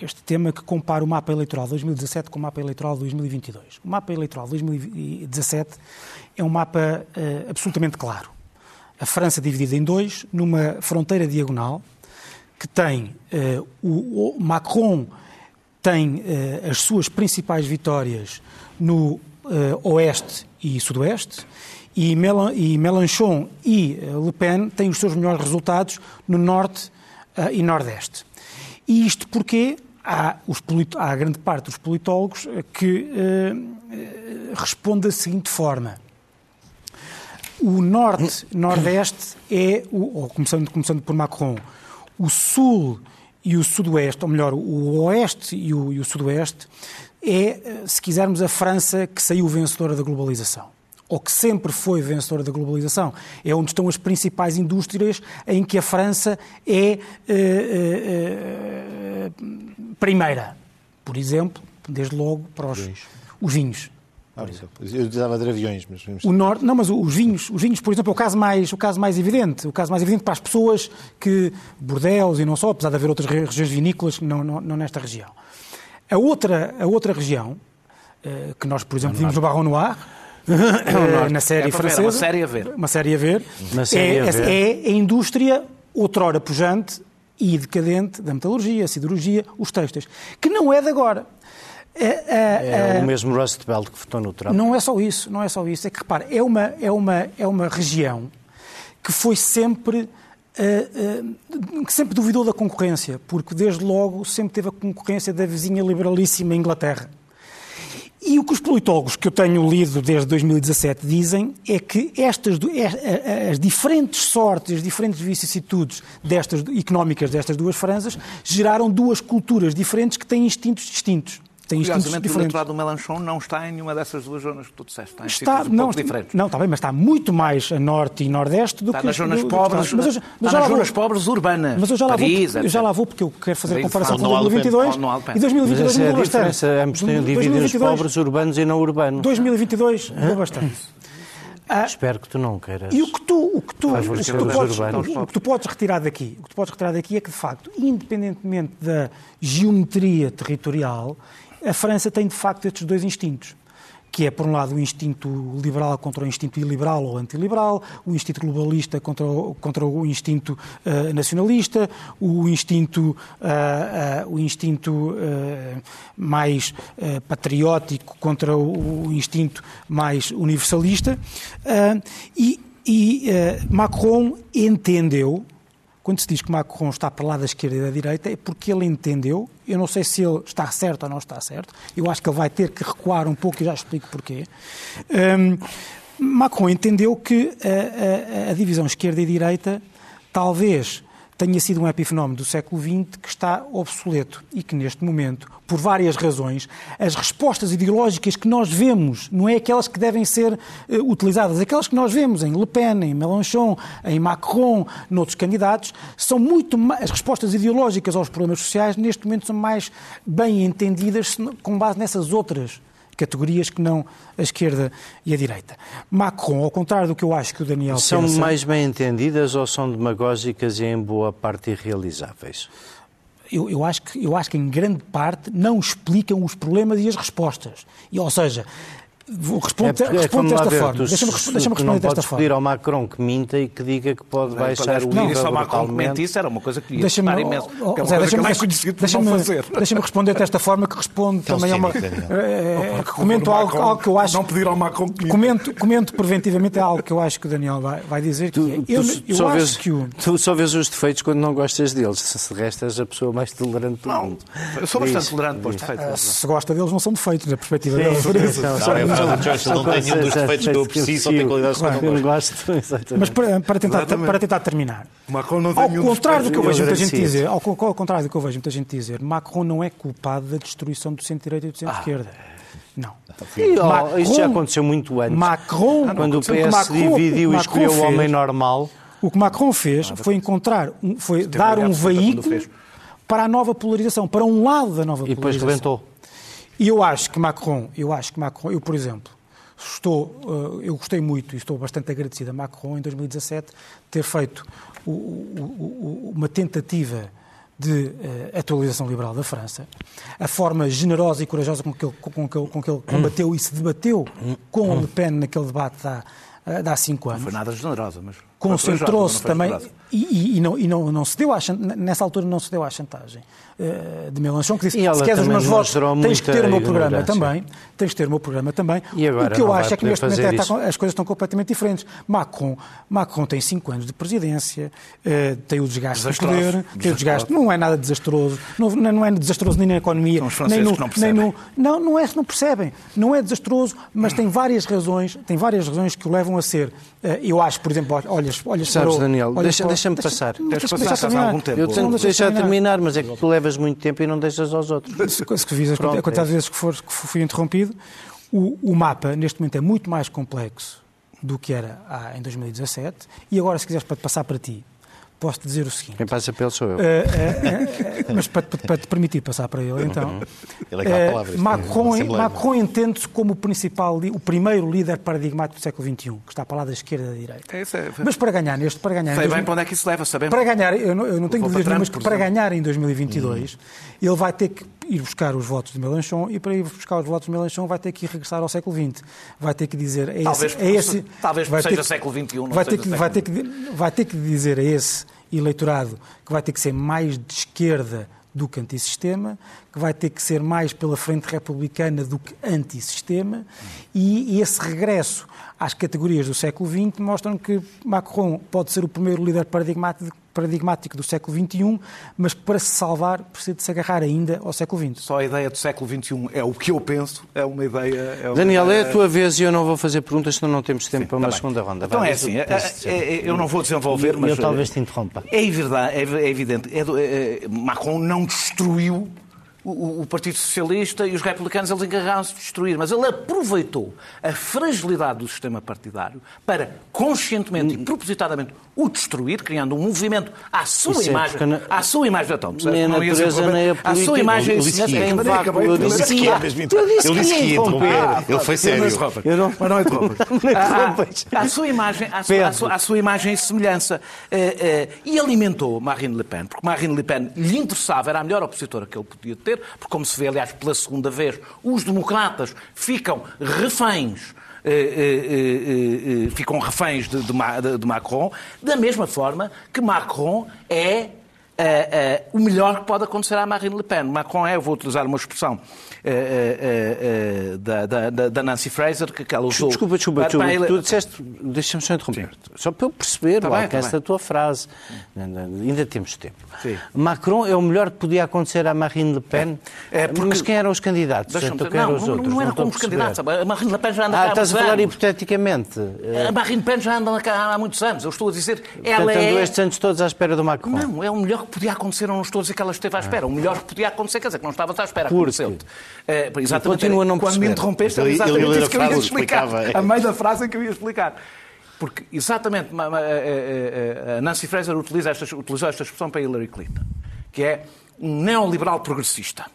este tema que compare o mapa eleitoral de 2017 com o mapa eleitoral de 2022. O mapa eleitoral de 2017 é um mapa eh, absolutamente claro. A França dividida em dois, numa fronteira diagonal, que tem eh, o, o Macron tem eh, as suas principais vitórias no eh, oeste e sudoeste e, Melan e e eh, Le Pen têm os seus melhores resultados no norte eh, e nordeste. E isto porque há, os há grande parte dos politólogos eh, que responde da seguinte forma. O norte-nordeste é, o, ou começando, começando por Macron, o sul e o sudoeste, ou melhor, o oeste e o, e o sudoeste, é, se quisermos, a França que saiu vencedora da globalização. Ou que sempre foi vencedora da globalização. É onde estão as principais indústrias em que a França é eh, eh, eh, primeira. Por exemplo, desde logo para os, os vinhos. Eu dava de aviões, mas. O norte, não, mas os vinhos, os vinhos, por exemplo, é o caso mais, o caso mais evidente, o caso mais evidente para as pessoas que Bordeaux e não só, apesar de haver outras re- regiões vinícolas, não, não, não nesta região. A outra, a outra região, eh, que nós, por exemplo, vimos no Barron Noir, [coughs] eh, na série É ver, é francesa, uma série a ver. uma série a ver, Uma série é, a ver. é a indústria outrora pujante e decadente da metalurgia, a siderurgia, os têxteis, que não é de agora. A- a- É a- o mesmo Rust Belt que votou no Trump. não é só isso, não é só isso. É que, repara, é uma, é uma, é uma região que foi sempre. eh, eh, que sempre duvidou da concorrência, porque desde logo sempre teve a concorrência da vizinha liberalíssima Inglaterra. E o que os politólogos que eu tenho lido desde 2017 dizem é que estas as diferentes sortes, as diferentes vicissitudes destas, económicas destas duas franjas geraram duas culturas diferentes que têm instintos distintos tem Curiosamente, o eleitorado do Melanchon não está em nenhuma dessas duas zonas que tu disseste. Está em está, um não, pouco diferentes. Não, está bem, mas está muito mais a norte e nordeste do está que... nas zonas do, pobres, mas eu, está mas nas zonas vou, pobres urbanas, Mas eu já lá, Paris, vou, eu já lá vou porque eu quero fazer a comparação com 2022 e 2022 mudou é bastante. Ambos têm divididos pobres urbanos e não urbanos. 2022 mudou bastante. Ah, Espero que tu não queiras. E o que tu, o que tu, o que tu, podes, o que tu podes retirar daqui, o que tu podes retirar daqui é que de facto, independentemente da geometria territorial, a França tem, de facto, estes dois instintos que é, por um lado, o instinto liberal contra o instinto iliberal ou antiliberal, o instinto globalista contra o, contra o instinto uh, nacionalista, o instinto, uh, uh, o instinto mais patriótico contra o, o, instinto mais universalista. e, e Macron entendeu quando se diz que Macron está para lá da esquerda e da direita, é porque ele entendeu, eu não sei se ele está certo ou não está certo, eu acho que ele vai ter que recuar um pouco e já explico porquê. Um, Macron entendeu que a, a, a divisão esquerda e direita talvez tenha sido um epifenómeno do século XX que está obsoleto e que, neste momento, por várias razões, as respostas ideológicas que nós vemos, não é aquelas que devem ser uh, utilizadas, aquelas que nós vemos em Le Pen, em Mélenchon, em Macron, noutros candidatos, são muito mais, as respostas ideológicas aos problemas sociais, neste momento, são mais bem entendidas com base nessas outras categorias que não a esquerda e a direita. Macron, ao contrário do que eu acho que o Daniel são pensa... Mais bem entendidas ou são demagógicas e em boa parte irrealizáveis? Eu, eu, acho que, eu acho que, em grande parte, não explicam os problemas e as respostas. E, ou seja, Vou responder, é respondo desta ver, forma. Deixa-me responder não desta forma. pedir ao Macron que minta e que diga que pode baixar o IVA Não, ao Macron que mente isso era uma coisa que ia deixa imenso. Oh, é deixa-me deixa deixa responder desta forma que responde então, também a uma... É, comento algo, algo, que eu acho... Não pedir ao Macron que minta. Comento, comento preventivamente é algo que eu acho que o Daniel vai, vai dizer. Tu, que é, eu, tu, eu só acho vês, que o... Tu só vês os defeitos quando não gostas deles. Se de resto és a pessoa mais tolerante do não, mundo. Eu sou bastante tolerante para os defeitos. Se gosta deles, não são defeitos, na perspectiva dele. Não, não, nenhum dos defeitos que eu preciso, só tem qualidades que eu não gosto. [laughs] Mas para, tentar, para tentar terminar, Macron não ao contrário do que eu vejo muita gente dizer, ao, contrário do que eu vejo muita gente dizer, Macron não é culpado da destruição do centro-direita e do centro-esquerda. Não. E, oh, Macron, isto já aconteceu muito antes. Macron, quando o PS Macron, dividiu e escolheu o homem normal. O que Macron fez foi encontrar, foi dar um veículo para a nova polarização, para um lado da nova polarização. E depois rebentou. E eu acho que Macron, eu acho que Macron, eu por exemplo, estou, eh, eu gostei muito e estou bastante agradecido a Macron em 2017 ter feito uma tentativa de uh, atualização liberal da França, a forma generosa e corajosa com que ele, com que ele, com que ele combateu e se debateu com Le Pen naquele debate há, há cinco anos. Não foi nada generosa, mas concentrou-se também e, e, e, não, e não, não se deu à, nessa altura não se deu à chantagem uh, de Melanchon que disse se queres os meus votos tens que ter o meu programa também tens que ter o meu programa também. E agora o que eu acho é que neste momento é, está, as coisas estão completamente diferentes. Macron, Macron tem 5 anos de presidência uh, tem o desgaste de poder tem o desgaste, não é nada desastroso. Não, não é desastroso nem na economia nem no, nem no não, não é não percebem. Não é desastroso mas tem várias razões tem várias razões que o levam a ser uh, eu acho por exemplo olha olhas, olhas Sabes, para o, Daniel, deixa-me deixa passar. Deixa passar, passar algum tempo. Eu tenho que deixar terminar, mas é que tu levas muito tempo e não deixas aos outros. Se, Pronto, a quantidade de é vezes que, for, que fui interrompido, o, o mapa neste momento é muito mais complexo do que era em 2017 e agora se quiseres passar para ti posso dizer o seguinte. Quem passa pelo sou eu. Uh, uh, uh, mas para, para, te permitir passar para ele, então. ele é a palavra, Macron, Macron entende-se como o principal, o primeiro líder paradigmático do século XXI, que está para lá da esquerda e da direita. É, é, mas para ganhar neste, para ganhar. Sei bem para onde é que isso leva, sabemos. Para ganhar, eu não, eu não tenho dúvidas nenhumas que para ganhar em 2022, hum. ele vai ter que ir buscar os votos de Melanchon e para ir buscar os votos de Melanchon vai ter que ir regressar ao século XX. Vai ter que dizer a esse... Talvez, a esse talvez vai seja ter, século XXI, não vai ter, que, vai, ter que, vai ter que dizer a esse eleitorado que vai ter que ser mais de esquerda do que antissistema, que vai ter que ser mais pela frente republicana do que antissistema, e esse regresso às categorias do século XX mostram que Macron pode ser o primeiro líder paradigmático paradigmático do século XXI, mas que para se salvar precisa de se agarrar ainda ao século XX. Só a ideia do século XXI é o que eu penso, é uma ideia... É uma Daniel, ideia... é a tua vez e eu não vou fazer perguntas, senão não temos tempo para uma Tá segunda ronda. Então Vai, é o assim, é- dizer. é- eu não vou desenvolver, E mas... eu talvez te interrompa. É verdade, é, é evidente. É é- é- Macron não destruiu o, o- o Partido Socialista e os republicanos eles encarregaram-se de destruir, mas ele aproveitou a fragilidade do sistema partidário para conscientemente e propositadamente o destruir, criando um movimento à sua Isso é imagem, porque na- à sua imagem então? Nem a Não natureza, nem a à política. sua imagem Eu disse que acabei, Eu disse que Eu disse que ia interromper. Ele foi sério. Eu não- Mas não interrompas. Interrompas. À, à sua imagem, à sua, à à sua imagem e semelhança. Eh, eh, e alimentou Marine Le Pen, porque Marine Le Pen lhe interessava, era a melhor opositora que ele podia ter, porque, como se vê, aliás, pela segunda vez, os democratas ficam reféns. Eh, eh, eh, ficam reféns de, de- de Macron, da mesma forma que Macron é eh, o melhor que pode acontecer à Marine Le Pen. Macron é, eu vou utilizar uma expressão eh, da, da- da- Nancy Fraser, que, ela usou. Desculpa, desculpa, desculpa. para Tu disseste, deixa-me só interromper. Só para eu perceber Tá o alcance da tua frase. Ainda temos tempo. Sim. Macron é o melhor que podia acontecer à Marine Le Pen. É, é porque- Mas quem eram os candidatos? Então, dizer- eram não, os não, outros? não era estou como os candidatos. A Marine Le Pen já anda Ah, cá há estás a muitos falar anos. hipoteticamente. A Marine Le Pen já anda cá há muitos anos. Eu estou a dizer, ela Portanto, andou é... estes anos todos à espera do Macron. Não, é o melhor que podia acontecer, eu não estou a dizer que ela esteve à espera. O melhor que podia acontecer, quer dizer, que não estavas à espera, aconteceu-te. É, exatamente. Continua a não Quando me interrompeste, Ele- era ele exatamente ia ler isso a que eu ia explicar. explicava. A meio da frase em que eu ia explicar. Porque, exatamente, eh, eh, a Nancy Fraser utiliza esta, utilizou esta expressão para Hillary Clinton, que é um neoliberal progressista.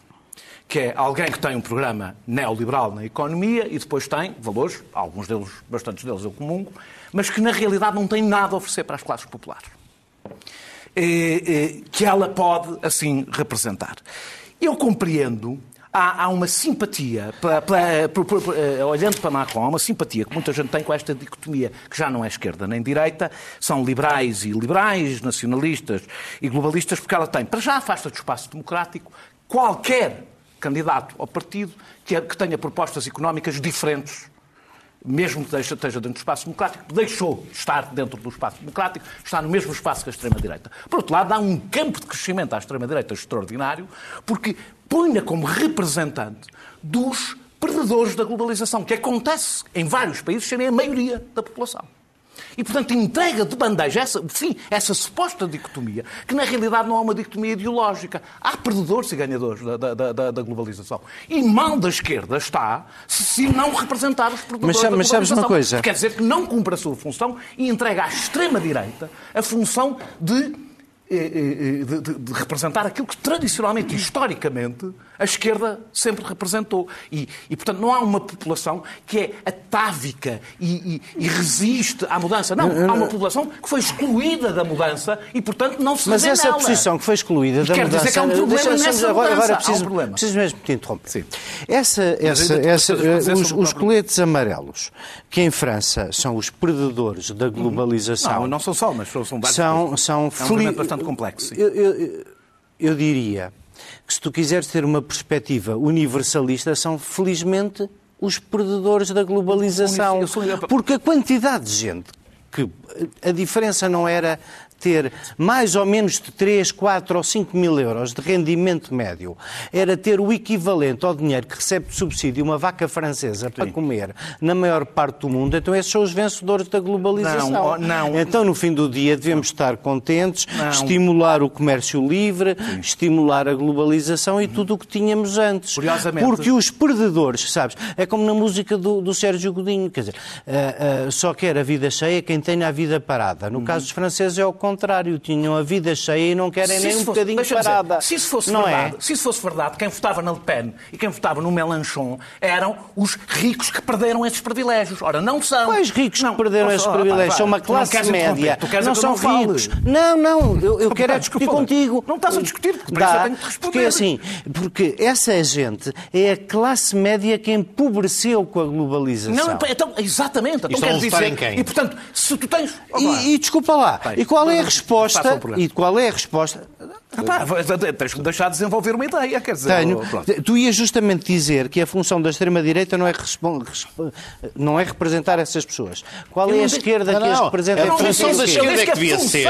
Que é alguém que tem um programa neoliberal na economia e depois tem valores, alguns deles, bastantes deles eu comungo, mas que na realidade não tem nada a oferecer para as classes populares eh, eh, que ela pode, assim, representar. Eu compreendo, há, uma simpatia, por- eh, olhando para Macron, há uma simpatia que muita gente tem com esta dicotomia, que já não é esquerda nem direita, são liberais e liberais, nacionalistas e globalistas, porque ela tem, para já afasta do espaço democrático, qualquer candidato ao partido que tenha propostas económicas diferentes mesmo que esteja dentro do espaço democrático, deixou de estar dentro do espaço democrático, está no mesmo espaço que a extrema-direita. Por outro lado, dá um campo de crescimento à extrema-direita extraordinário, porque põe-na como representante dos perdedores da globalização, que acontece em vários países serem a maioria da população. E, portanto, entrega de bandeja essa, sim, essa suposta dicotomia, que na realidade não é uma dicotomia ideológica. Há perdedores e ganhadores da, da- da- da globalização. E mal da esquerda está se, não representar os perdedores Mas da mas sabes uma globalização. coisa? Quer dizer que não cumpre a sua função e entrega à extrema-direita a função de, eh, eh, de- de- de representar aquilo que tradicionalmente historicamente a esquerda sempre representou. E, e, portanto, não há uma população que é atávica e, e- e resiste à mudança. Não, há uma população que foi excluída da mudança e, portanto, não se Mas essa nela. posição que foi excluída E da quer mudança... dizer que há um problema nessa agora, mudança. agora Há um preciso, problema. preciso mesmo te interromper. Sim. Essa, essa, essa, dizer os, os coletes amarelos, que em França são os perdedores da globalização... Não, não são só, mas são, vários. são, são É um movimento bastante complexo. Eu, eu- eu diria que se tu quiseres ter uma perspectiva universalista, são felizmente os perdedores da globalização. Porque a quantidade de gente que a diferença não era ter mais ou menos de 3, 4 ou 5 mil euros de rendimento médio, era ter o equivalente ao dinheiro que recebe de subsídio uma vaca francesa para comer na maior parte do mundo, então esses são os vencedores da globalização. Não, oh, não. Então, no fim do dia, devemos estar contentes, Não. estimular o comércio livre, estimular a globalização e tudo o que tínhamos antes. Curiosamente- Porque os perdedores, sabes, é como na música do, do Sérgio Godinho, quer dizer, ah, ah, só quer a vida cheia quem tem a vida parada. No caso dos franceses é o contrário, tinham a vida cheia e não querem Se nem um fosse- bocadinho deixa-me dizer, parada. se isso fosse não verdade, é? se isso fosse verdade, quem votava na Le Pen e quem votava no Mélenchon eram os ricos que perderam esses privilégios. Ora, não são. Quais ricos Não, que perderam oh, esses oh, privilégios? São uma classe média. tu queres não são não fale. ricos. Não, não, eu, eu quero é discutir contigo. não estás a discutir, porque para isso eu Dá, tenho que responder. Porque assim, porque essa gente é a classe média que empobreceu com a globalização. Não, então, exatamente. Então, quer dizer, em quem? E, portanto, se tu tens... Oh, E, e desculpa lá, e qual é a faça resposta? E qual é a resposta? Epá, tens que me deixar desenvolver uma ideia, quer dizer... Tenho. pronto. Tu ias justamente dizer que a função da extrema-direita não, é não é representar essas pessoas. Qual é a esquerda que as representa? a função da de esquerda Eu é que devia ser,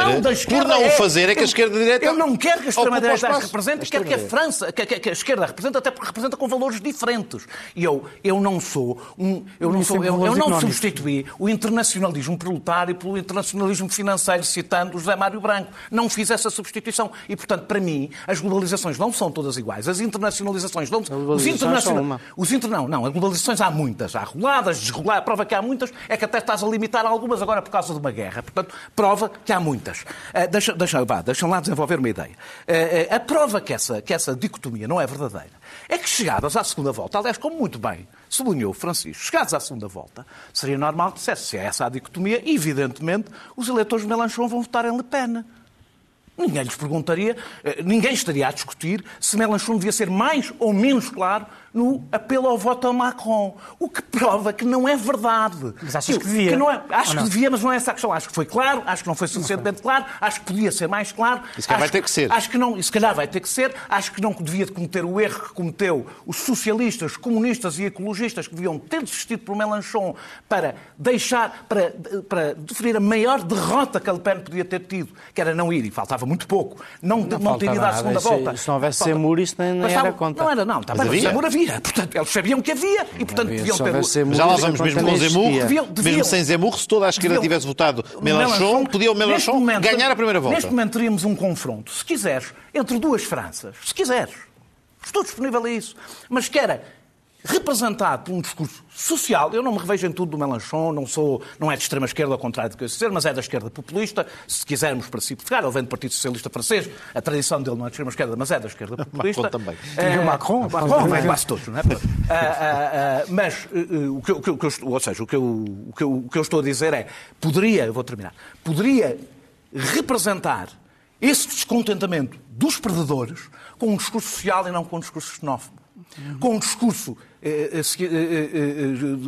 por não o é- fazer, é que a eu- esquerda-direita Eu não quero que a extrema-direita as represente, quero que a França, que, que- que a esquerda represente, até porque representa com valores diferentes. E eu, eu não sou um, eu não sou, sempre eu, eu não substituí o internacionalismo proletário pelo internacionalismo financeiro, citando o José Mário Branco. Não fiz essa substituição. E, portanto, para mim, as globalizações não são todas iguais. As internacionalizações não são. Os internacional... uma. Os inter... Não, não, as globalizações há muitas. Há roladas, desroladas. A prova que há muitas é que até estás a limitar algumas agora por causa de uma guerra. Portanto, prova que há muitas. Ah, deixa, deixa, vá, deixam lá desenvolver uma ideia. Ah, ah, a prova que essa, que essa dicotomia não é verdadeira é que chegados à segunda volta, aliás, como muito bem sublinhou o Francisco, chegados à segunda volta, seria normal que dissesse se é essa a dicotomia, evidentemente, os eleitores de Melanchon vão votar em Le Pen. Ninguém lhes perguntaria, eh, ninguém estaria a discutir se Mélenchon devia ser mais ou menos claro no apelo ao voto a Macron. O que prova que não é verdade. Mas achas que devia? não é- acho Ou que não? devia, mas não é essa a questão. Acho que foi claro, acho que não foi suficientemente claro, acho que podia ser mais claro. Calhar acho vai ter que ser. Acho que não, e se calhar vai ter que ser. Acho que não devia de cometer o erro que cometeu os socialistas, comunistas e ecologistas que deviam ter desistido por Mélenchon para deixar, para, para definir a maior derrota que a Le Pen podia ter tido, que era não ir, e faltava muito pouco, não, não, ter ido à segunda nada. Se- volta. se não houvesse Semur, isso nem- nem era conta. Não era, não. Está Mas bem, mas havia. Semur havia. Portanto, eles sabiam que havia e, portanto, Havia, deviam se ter... Mas já lá vamos mesmo com existia. Deviam- deviam- Mesmo sem Zemmour, se toda a esquerda deviam- tivesse votado O Mélenchon, podia o momento- ganhar a primeira volta. Neste momento teríamos um confronto, se quiseres, entre duas Franças. Se quiseres. Estou disponível a isso. Mas que era representado por um discurso social. Eu não me revejo em tudo do Mélenchon, não, sou, não é de extrema esquerda, ao contrário do que eu dizer, mas é da esquerda populista. Se quisermos para simplificar, ele vem do Partido Socialista Francês. A tradição dele não é de extrema esquerda, mas é da esquerda [laughs] populista. Macron também. Eh, E o Macron? o Macron vem quase todos, não é? Ah, ah, ah, mas eh, eh, o que, eu- o que eu- ou seja, o que, eu, o, que eu, o que eu estou a dizer é, poderia, eu vou terminar, poderia representar esse descontentamento dos perdedores com um discurso social e não com um discurso xenófobo. Com um discurso eh, eh,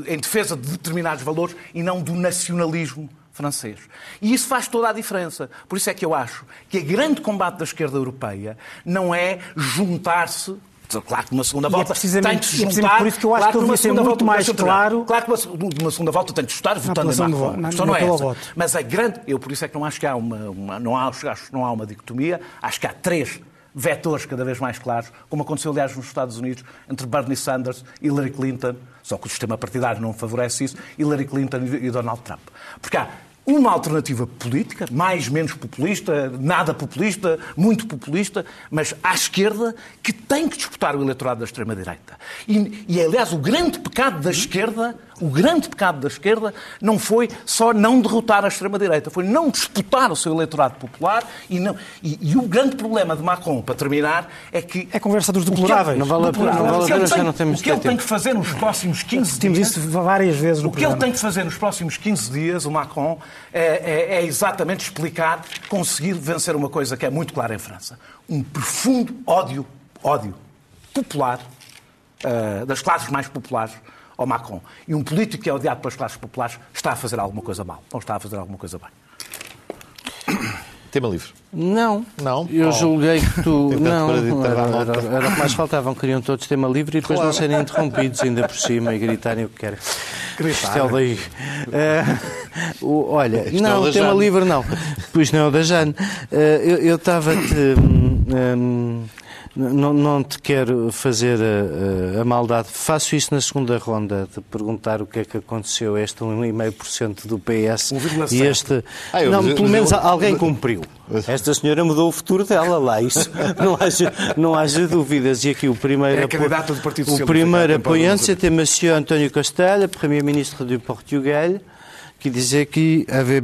eh, em defesa de determinados valores e não do nacionalismo francês. E isso faz toda a diferença. Por isso é que eu acho que o grande combate da esquerda europeia não é juntar-se. Claro que numa segunda E é volta precisamente- tem de se é precisamente juntar. por isso que eu acho claro que devia ser segunda muito volta- mais claro. Claro que numa- numa segunda volta tem de estar votando em de Macron. na- na não é essa. voto. Mas a grande. Eu por isso é que não acho que há uma. uma- não, há, acho que não há uma dicotomia. Acho que há três vetores cada vez mais claros, como aconteceu, aliás, nos Estados Unidos, entre Bernie Sanders e Hillary Clinton, só que o sistema partidário não favorece isso, Hillary Clinton e e Donald Trump. Porque há uma alternativa política, mais, menos populista, nada populista, muito populista, mas à esquerda, que tem que disputar o eleitorado da extrema-direita. E, e, aliás, o grande pecado da esquerda, o grande pecado da esquerda, não foi só não derrotar a extrema-direita, foi não disputar o seu eleitorado popular e, não, e, e o grande problema de Macron, para terminar, é que... É conversa dos ele- deploráveis. Não vale a pena, não vale a ele pena, não temos O que ele tem que fazer nos próximos 15 Temos dias... isso várias vezes no O que ele programa. tem que fazer nos próximos 15 dias, o Macron, é, é- é exatamente explicar, conseguir vencer uma coisa que é muito clara em França. Um profundo ódio, ódio popular, eh, das classes mais populares, ao Macron. E um político que é odiado pelas classes populares está a fazer alguma coisa mal, não está a fazer alguma coisa bem. Tema livre. Não. Não? Eu Oh. julguei que tu. [laughs] Não, para ditar era, era, era o que mais faltavam. Queriam todos tema livre e depois não serem interrompidos ainda por cima e gritarem o que querem. É o daí. O- olha, Isto é o não, da tema Jane. livre não. Pois não, é o da Jane. Eh, eu estava-te. hum, hum, não, não te quero fazer a, a- a maldade. Faço isso na segunda ronda, de perguntar o que é que aconteceu a este 1,5% do PS. 1,7. E este. Ah, eu- não, mas pelo mas menos eu- alguém cumpriu. Esta senhora mudou o futuro dela lá, isso [laughs] não haja, não haja dúvidas. E aqui o primeiro, É apo- candidata do Partido o Socialista, primeiro que tem apoiante, c'était Monsieur António Costa, Premier-ministre du Portugal, qui disait qu'il avait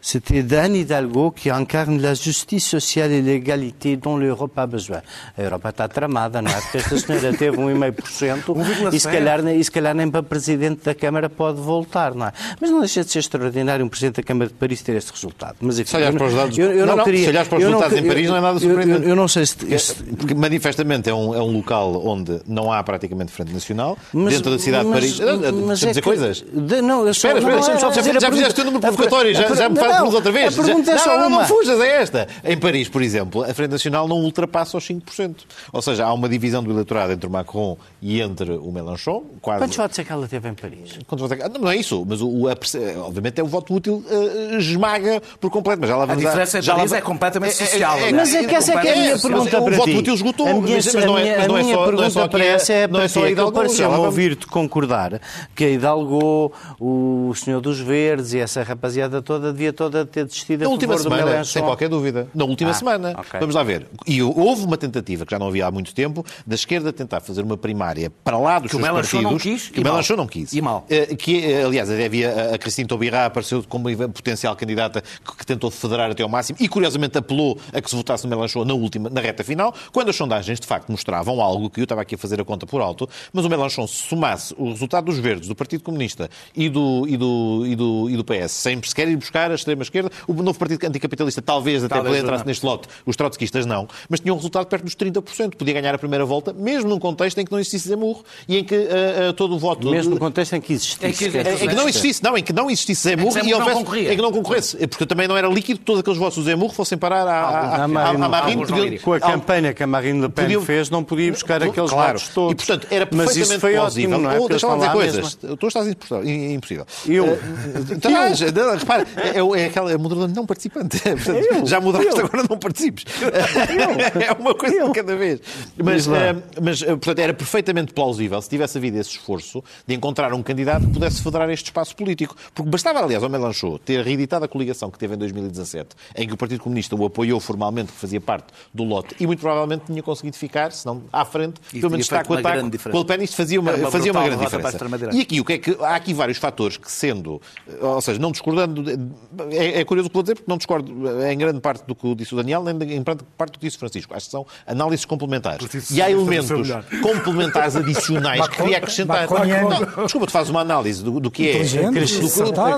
C'était Dan Hidalgo qui incarne la justice sociale et l'égalité dont l'Europe a besoin. A Europa está tramada, não é? Porque esta senhora teve 1,5% e se, calhar, nem- e se calhar nem para Presidente da Câmara pode voltar, não é? Mas não deixa de ser extraordinário um Presidente da Câmara de Paris ter este resultado. Mas, enfim, Se olhares eu para os dados- eu- eu Não, não, queria- se olhares para os eu resultados em queria- Paris, não é nada eu- eu- surpreendente. Eu, não sei se... este- Porque manifestamente é um, é um local onde não há praticamente frente nacional, Mas- dentro da cidade mas- de Paris. Mas Deixa-me é dizer que- coisas. De- não, eu só- Espera, espera, não, já- não, não, fizeste tudo no provocatório, já- me não, agora Não, outra vez. a pergunta é só não, não, uma. não fujas, é esta. Em Paris, por exemplo, a Frente Nacional não ultrapassa os 5%. Ou seja, há uma divisão do eleitorado entre o Macron e entre o Mélenchon. Quase... Quantos votos é que ela teve em Paris? Quantos votos é que- Não, não é isso, mas o, o- a obviamente é o voto útil eh, esmaga por completo. Mas já lá vamos diferença já em lá Paris va- é completamente social, não é? Mas é que essa é que é a minha pergunta o para voto ti. útil esgotou, A minha, mas, mas não é, a minha- mas não é a minha só, não é pergunta só para essa é é para só ti. a É pareceu-me ouvir-te concordar que a Hidalgo, o Senhor dos Verdes e essa rapaziada toda devia toda ter desistido Na a última favor semana, sem qualquer dúvida. Na última Ah, semana. ok. Vamos lá ver. E houve uma tentativa, que já não havia há muito tempo, da esquerda tentar fazer uma primária para lá dos Que o seus Mélenchon partidos. não quis que o Mélenchon mal. não quis. E mal. Eh, Que, eh, aliás, havia a Cristina Taubira apareceu como potencial candidata que, tentou federar até ao máximo e, curiosamente, apelou a que se votasse no Mélenchon na última, na reta final, quando as sondagens, de facto, mostravam algo que eu estava aqui a fazer a conta por alto, mas o Mélenchon, se somasse o resultado dos Verdes, do Partido Comunista e do, e do, e do, e do PS, sem sequer ir buscar a extrema-esquerda, o novo Partido Anticapitalista talvez até entrasse não. neste lote, os trotskistas não, mas tinha um resultado perto dos 30%. Podia ganhar a primeira volta, mesmo num contexto em que não existisse Zemmour e em que eh, eh, todo o voto... Mesmo no contexto em que existisse. Em que- Em, que não existisse, não, em que não existisse que e houvesse, concorria. em que não concorresse, porque também não era líquido que todos aqueles votos do Zemmour fossem parar à, à, Marine, iriam. Com a ao- campanha que a Marine Le Pen Podiam- fez, não podia buscar aqueles Claro. votos todos. E, portanto, era Mas perfeitamente isso foi plausível. ótimo, não é? Ou deixa-me dizer coisas. mesmo. Tu estás impossível. Eu? Eh, estás, não, repara, é, é aquela é não participante. [laughs] Portanto, já mudaste, agora não participes. [laughs] é uma coisa de cada vez. Mas, eh, mas, eh, portanto, era perfeitamente plausível se tivesse havido esse esforço de encontrar um candidato que pudesse federar este espaço político. Porque bastava, aliás, ao Melanchon ter reeditado a coligação que teve em 2017, em que o Partido Comunista o apoiou formalmente, que fazia parte do lote, e muito provavelmente tinha conseguido ficar, se não à frente, E pelo menos está com o ataque. Com o Pen isto fazia uma, uma fazia uma grande diferença. E aqui, o que é que há aqui vários fatores que sendo, ou seja, não discordando, é, é curioso o que vou dizer, porque não discordo em grande parte do que disse o Daniel, nem em grande parte do que disse o Francisco. Acho que são análises complementares. Preciso E há saber elementos [laughs] complementares adicionais que queria acrescentar. Não, desculpa, tu fazes uma análise do, do que é, do, do-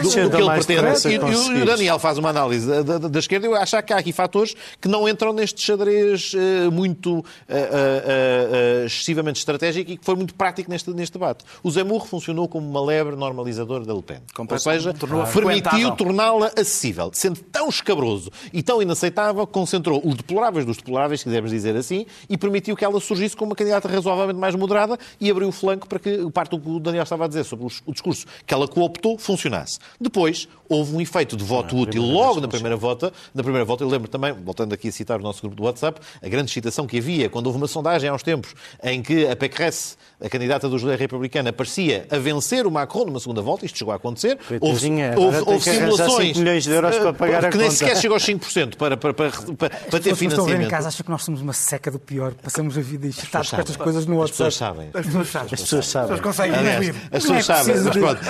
do- que ele mais pretende. E, e o- e. Daniel faz uma análise da, da- da esquerda. Eu acho que há aqui fatores que não entram neste xadrez eh, muito eh, eh, eh, excessivamente estratégico e que foi muito prático neste, neste debate. O Zemmour funcionou como uma lebre normalizadora da Le Pen. Ou seja, permitiu torná-la acessível. Sendo tão escabroso e tão inaceitável, concentrou os deploráveis dos deploráveis, se quisermos dizer assim, e permitiu que ela surgisse como uma candidata razoavelmente mais moderada e abriu o flanco para que parte do que o Daniel estava a dizer sobre o discurso que ela cooptou funcionasse. Depois, houve um efeito de voto útil logo na primeira volta. Na primeira volta, eu lembro também, voltando aqui a citar o nosso grupo do WhatsApp, a grande excitação que havia quando houve uma sondagem há uns tempos em que a Pécresse, a candidata do José Republicana, parecia a vencer o Macron numa segunda volta. Isto chegou a acontecer. Houve, houve, houve simulações. 5 milhões de euros para eh, pagar a que nem conta. sequer chegou aos 5% para, para, para, para, para ter As pessoas que estão a ver em financiamento. casa acham que nós somos uma seca do pior. Passamos a vida excitados com estas coisas no As pessoas WhatsApp. sabem. As pessoas sabem. As pessoas sabem. As pessoas conseguem Aliás, as pessoas sabem, mas, pronto.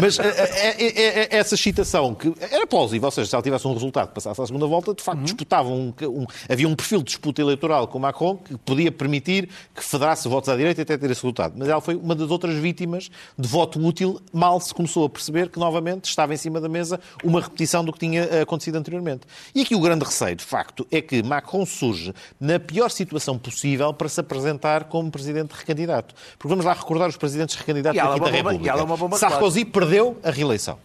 Mas, essa excitação que era plausível, ou seja, se ela tivesse um resultado que passasse à segunda volta, de facto disputavam um, um- havia um perfil de disputa eleitoral com Macron que podia permitir que federasse votos à direita até ter esse resultado. Mas ela foi uma das outras vítimas de voto útil, mal se começou a perceber que novamente estava em cima da mesa uma repetição do que tinha eh, acontecido anteriormente. E aqui o grande receio, de facto, é que Macron surge na pior situação possível para se apresentar como presidente recandidato. Porque vamos lá recordar os presidentes recandidatos E aqui é da bomba- República. é bomba Sarkozy perdeu a reeleição.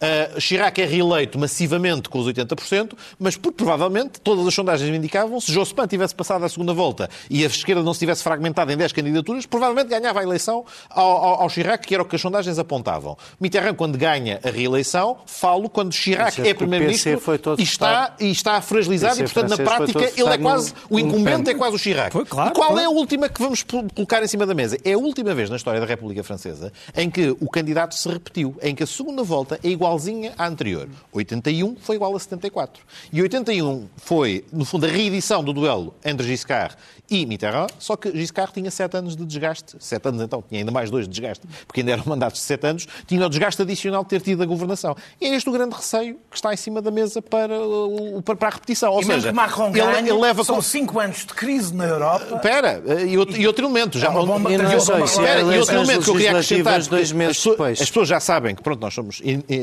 Uh, Chirac é reeleito massivamente com os 80%, mas porque provavelmente todas as sondagens indicavam, se Jospin tivesse passado à segunda volta e a esquerda não se tivesse fragmentado em 10 candidaturas, provavelmente ganhava a eleição ao, ao, ao Chirac, que era o que as sondagens apontavam. Mitterrand, quando ganha a reeleição, falo quando Chirac é é primeiro-ministro foi e está, e está fragilizado e, portanto, na foi prática, ele é quase, no- o incumbente é quase o Chirac. Foi, claro, E qual claro. é a última que vamos colocar em cima da mesa? É a última vez na história da República Francesa em que o candidato se repetiu, em que a segunda volta é igualzinha à anterior. 81 foi igual a 74. E 81 foi, no fundo, a reedição do duelo entre Giscard e Mitterrand, só que Giscard tinha 7 anos de desgaste. 7 anos então, tinha ainda mais dois de desgaste, porque ainda eram mandatos de 7 anos, tinha o desgaste adicional de ter tido a governação. E é este o grande receio que está em cima da mesa para, o- para, para a repetição. Ou E seja, Macron ele, ganhe, ele leva são com... cinco anos de crise na Europa. Espera, e outro, e outro elemento. Já, É uma bomba- E não é só isso, Espera, e outro elemento que eu queria acrescentar. dois meses as, pessoas, depois. as pessoas já sabem que pronto, nós somos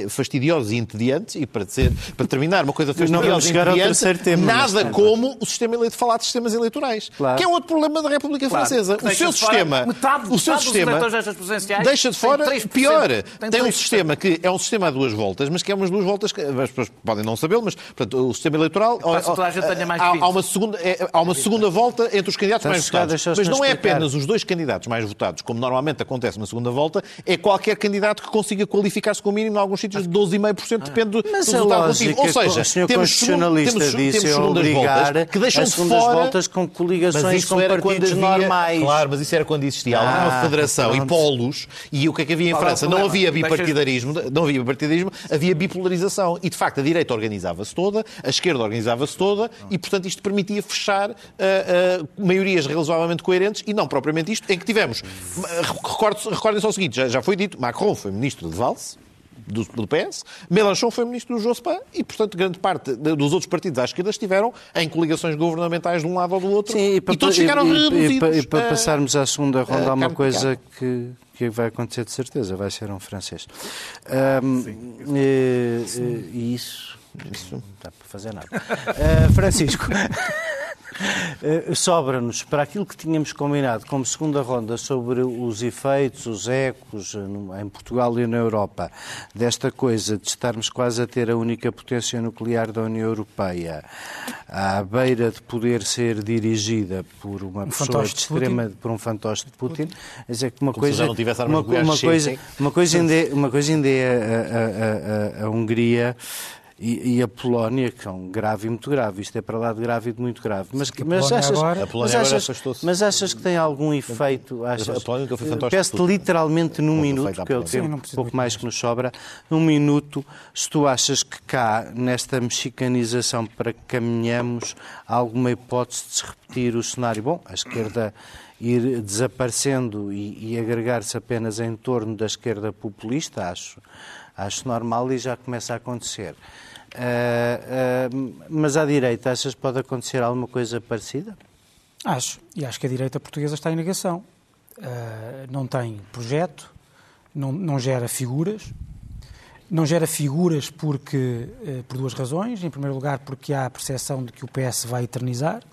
fastidiosos e entediantes, e para, dizer, para terminar, uma coisa fastidiosa vamos e chegar ao entediante, terceiro tema, nada como o sistema eleito, falar de sistemas eleitorais, Claro. Que é outro problema da República Claro, Francesa. O seu sistema, metade- o seu sistema deixa de fora, 3%, pior, tem tem um 3%. sistema que é um sistema a duas voltas, mas que é umas duas voltas que as pessoas podem não sabê-lo, mas portanto, o sistema eleitoral Passa toda a gente tenha mais de há, 20. há uma segunda, é- há uma segunda volta entre os candidatos Está mais votados. Mas não é apenas os dois candidatos mais votados, como normalmente acontece na segunda volta, é qualquer candidato que consiga qualificar-se com o mínimo em alguns sítios de 12,5%, depende do, Mas resultado. Ou que seja, o senhor temos, temos, temos é segundas voltas que deixam de fora voltas com coligações com partidos normais. Claro, mas isso era quando existia alguma Ah, federação e pronto. polos, e o que é que havia em França? Não havia bipartidarismo, não havia bipartidarismo, havia bipolarização. E, de facto, a direita organizava-se toda, a esquerda organizava-se toda, e, portanto, isto permitia fechar ah, ah, maiorias razoavelmente coerentes, e não propriamente isto, em que tivemos... Recordem só o seguinte, já, já foi dito, Macron foi ministro de Valls, do, do PS, Mélenchon foi ministro do Jospin e, portanto, grande parte de- dos outros partidos à esquerda estiveram em coligações governamentais de um lado ou do outro Sim, e, para, todos e- ficaram e- e- reduzidos. para- e para a- passarmos à segunda ronda, a há uma coisa que, que vai acontecer de certeza, vai ser um francês. Ahm, eh, eh, E isso, isso não dá para fazer nada. Ah, Francisco, eh, [laughs] sobra-nos para aquilo que tínhamos combinado como segunda ronda sobre os efeitos, os ecos eh, em Portugal e na Europa, desta coisa de estarmos quase a ter a única potência nuclear da União Europeia, à beira de poder ser dirigida por uma pessoa fantoche de de extrema, por um fantoche de Putin, quer dizer que uma Como se coisa, já não tivesse armas uma, uma coisa, uma coisa ainda é, uma coisa ainda é a, a- a- a Hungria e, e a Polónia, que são grave e muito grave. Isto é para lá de grave e de muito grave. Mas, que mas, achas, agora- A Polónia mas, achas, mas achas que tem algum efeito? Achas, A Polónia nunca foi Peço-te literalmente num minuto, que é o tempo pouco mais que nos sobra, num minuto, se tu achas que cá, nesta mexicanização para que caminhamos, há alguma hipótese de se repetir o cenário? Bom, a esquerda ir desaparecendo e, e agregar-se apenas em torno da esquerda populista, acho, acho normal e já começa a acontecer. Ah, ah, mas à direita, achas que pode acontecer alguma coisa parecida? Acho. E acho que a direita portuguesa está em negação. Ah, não tem projeto, não, não gera figuras. Não gera figuras porque, eh, por duas razões. Em primeiro lugar, porque há a percepção de que o PS vai eternizar.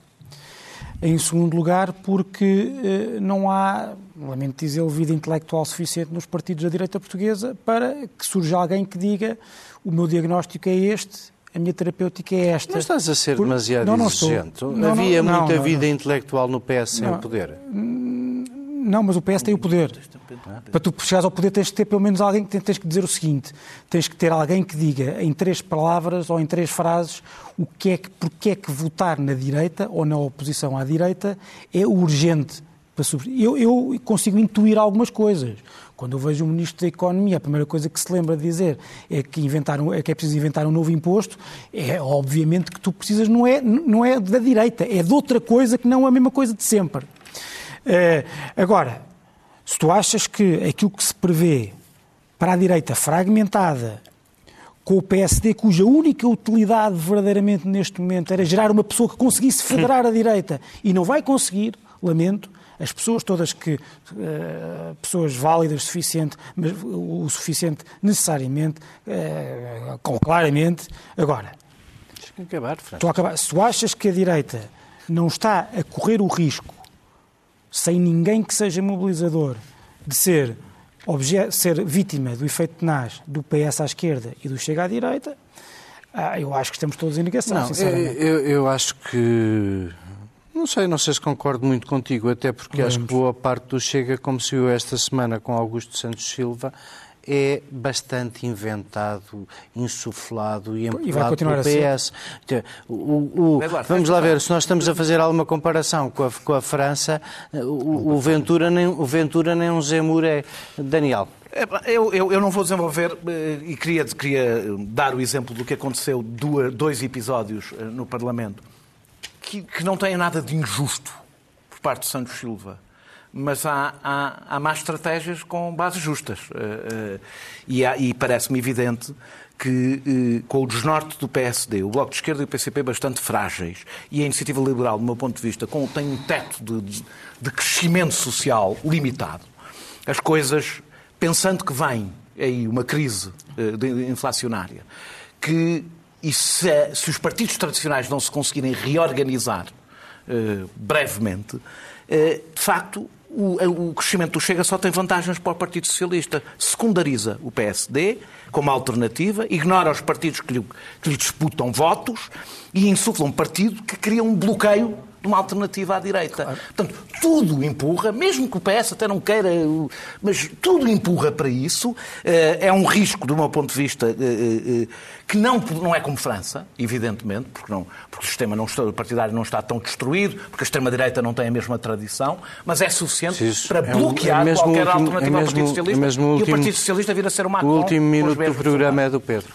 Em segundo lugar, porque eh, não há, lamento dizê-lo, vida intelectual suficiente nos partidos da direita portuguesa para que surja alguém que diga o meu diagnóstico é este, a minha terapêutica é esta. Mas estás a ser Por- demasiado Não, não exigente. Não, Havia não, muita vida intelectual no PS sem o poder. Não, mas o PS tem o poder. Para tu chegares ao poder tens que ter pelo menos alguém que tens que dizer o seguinte: tens que ter alguém que diga em três palavras ou em três frases o que é que, porque é que votar na direita ou na oposição à direita é urgente. Para sobre- Eu, eu consigo intuir algumas coisas. Quando eu vejo o Ministro da Economia, a primeira coisa que se lembra de dizer é que, inventaram, é que é preciso inventar um novo imposto, é obviamente que tu precisas, não é, não é da direita, é de outra coisa que não a mesma coisa de sempre. Eh, agora, se tu achas que aquilo que se prevê para a direita fragmentada, com o PSD, cuja única utilidade verdadeiramente neste momento era gerar uma pessoa que conseguisse federar a direita e não vai conseguir, lamento, as pessoas todas que, eh, pessoas válidas o suficiente, mas o suficiente necessariamente, eh, com claramente. Agora, acabar. Estou a acabar. Se tu achas que a direita não está a correr o risco, sem ninguém que seja mobilizador, de ser, ser vítima do efeito tenaz do PS à esquerda e do Chega à direita, ah, eu acho que estamos todos em negação, Não, eu, sinceramente. eu, eu acho que. Não sei, não sei se concordo muito contigo, até porque acho que boa parte do Chega, como se viu esta semana com Augusto Santos Silva, é bastante inventado, insuflado e empurrado pelo. PS. Então, O, o- Eduardo, vamos lá ver, se nós estamos a fazer alguma comparação com a, com a França, o, o Ventura nem, o Ventura nem um Zemur é. Daniel. Eu, eu, eu não vou desenvolver eh, e queria, queria dar o exemplo do que aconteceu dois episódios eh, no Parlamento que, que não têm nada de injusto por parte de Santos Silva. Mas há, há, há más estratégias com bases justas. Eh, eh, E, e parece-me evidente que, eh, com o desnorte do PSD, o Bloco de Esquerda e o PCP bastante frágeis, e a Iniciativa Liberal, do meu ponto de vista, com, tem um teto de, de- crescimento social limitado, as coisas, pensando que vêm aí uma crise inflacionária, que e se, se, os partidos tradicionais não se conseguirem reorganizar uh, brevemente, de facto, o, o, crescimento do Chega só tem vantagens para o Partido Socialista. Secundariza o PSD como alternativa, ignora os partidos que lhe, que lhe disputam votos e insufla um partido que cria um bloqueio de uma alternativa à direita. Claro. Portanto, tudo empurra, mesmo que o PS até não queira, mas tudo empurra para isso. Eh, é um risco, do meu ponto de vista, eh, eh, que não, não é como França, evidentemente, porque, não, porque o sistema não está, o partidário não está tão destruído, porque a extrema-direita não tem a mesma tradição, mas é suficiente para é bloquear é qualquer último, alternativa é mesmo, ao Partido Socialista é e o Partido Socialista vir a ser uma O último minuto do programa é do Pedro.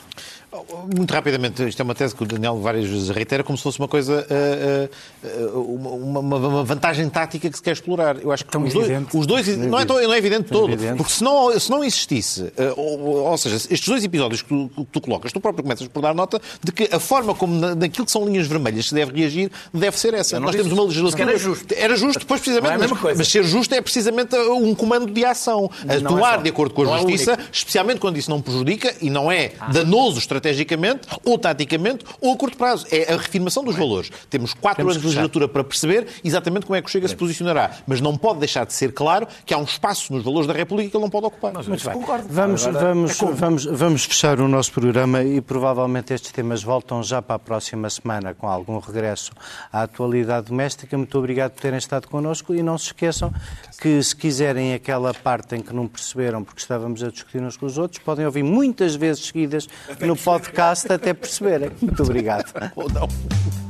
Muito rapidamente, isto é uma tese que o Daniel várias vezes reitera, como se fosse uma coisa, uh, uh, uma, uma, uma, vantagem tática que se quer explorar. Eu acho que os dois, os dois, não, é, tão, não é evidente todo, evidente. porque se não, se não existisse, uh, ou, ou, seja, estes dois episódios que tu, que tu, colocas, tu próprio começas por dar nota de que a forma como na, naquilo que são linhas vermelhas se deve reagir deve ser essa. Nós temos uma legislação. Era justo. Era justo, depois precisamente. É mas, mas, ser justo é precisamente um comando de ação. Atuar é de acordo com a é justiça, especialmente quando isso não prejudica e não é ah. danoso estrategicamente ou taticamente, ou a curto prazo. É a reafirmação dos valores. Temos quatro Temos anos de legislatura para perceber exatamente como é que o Chega se posicionará. Mas não pode deixar de ser claro que há um espaço nos valores da República que ele não pode ocupar. Mas, Muito bem. Concordo. Vamos, vamos, é vamos, vamos fechar o nosso programa e provavelmente estes temas voltam já para a próxima semana com algum regresso à atualidade doméstica. Muito obrigado por terem estado connosco e não se esqueçam que se quiserem aquela parte em que não perceberam porque estávamos a discutir uns com os outros, podem ouvir muitas vezes seguidas no podcast até perceberem. Muito obrigado. [laughs] Ou não.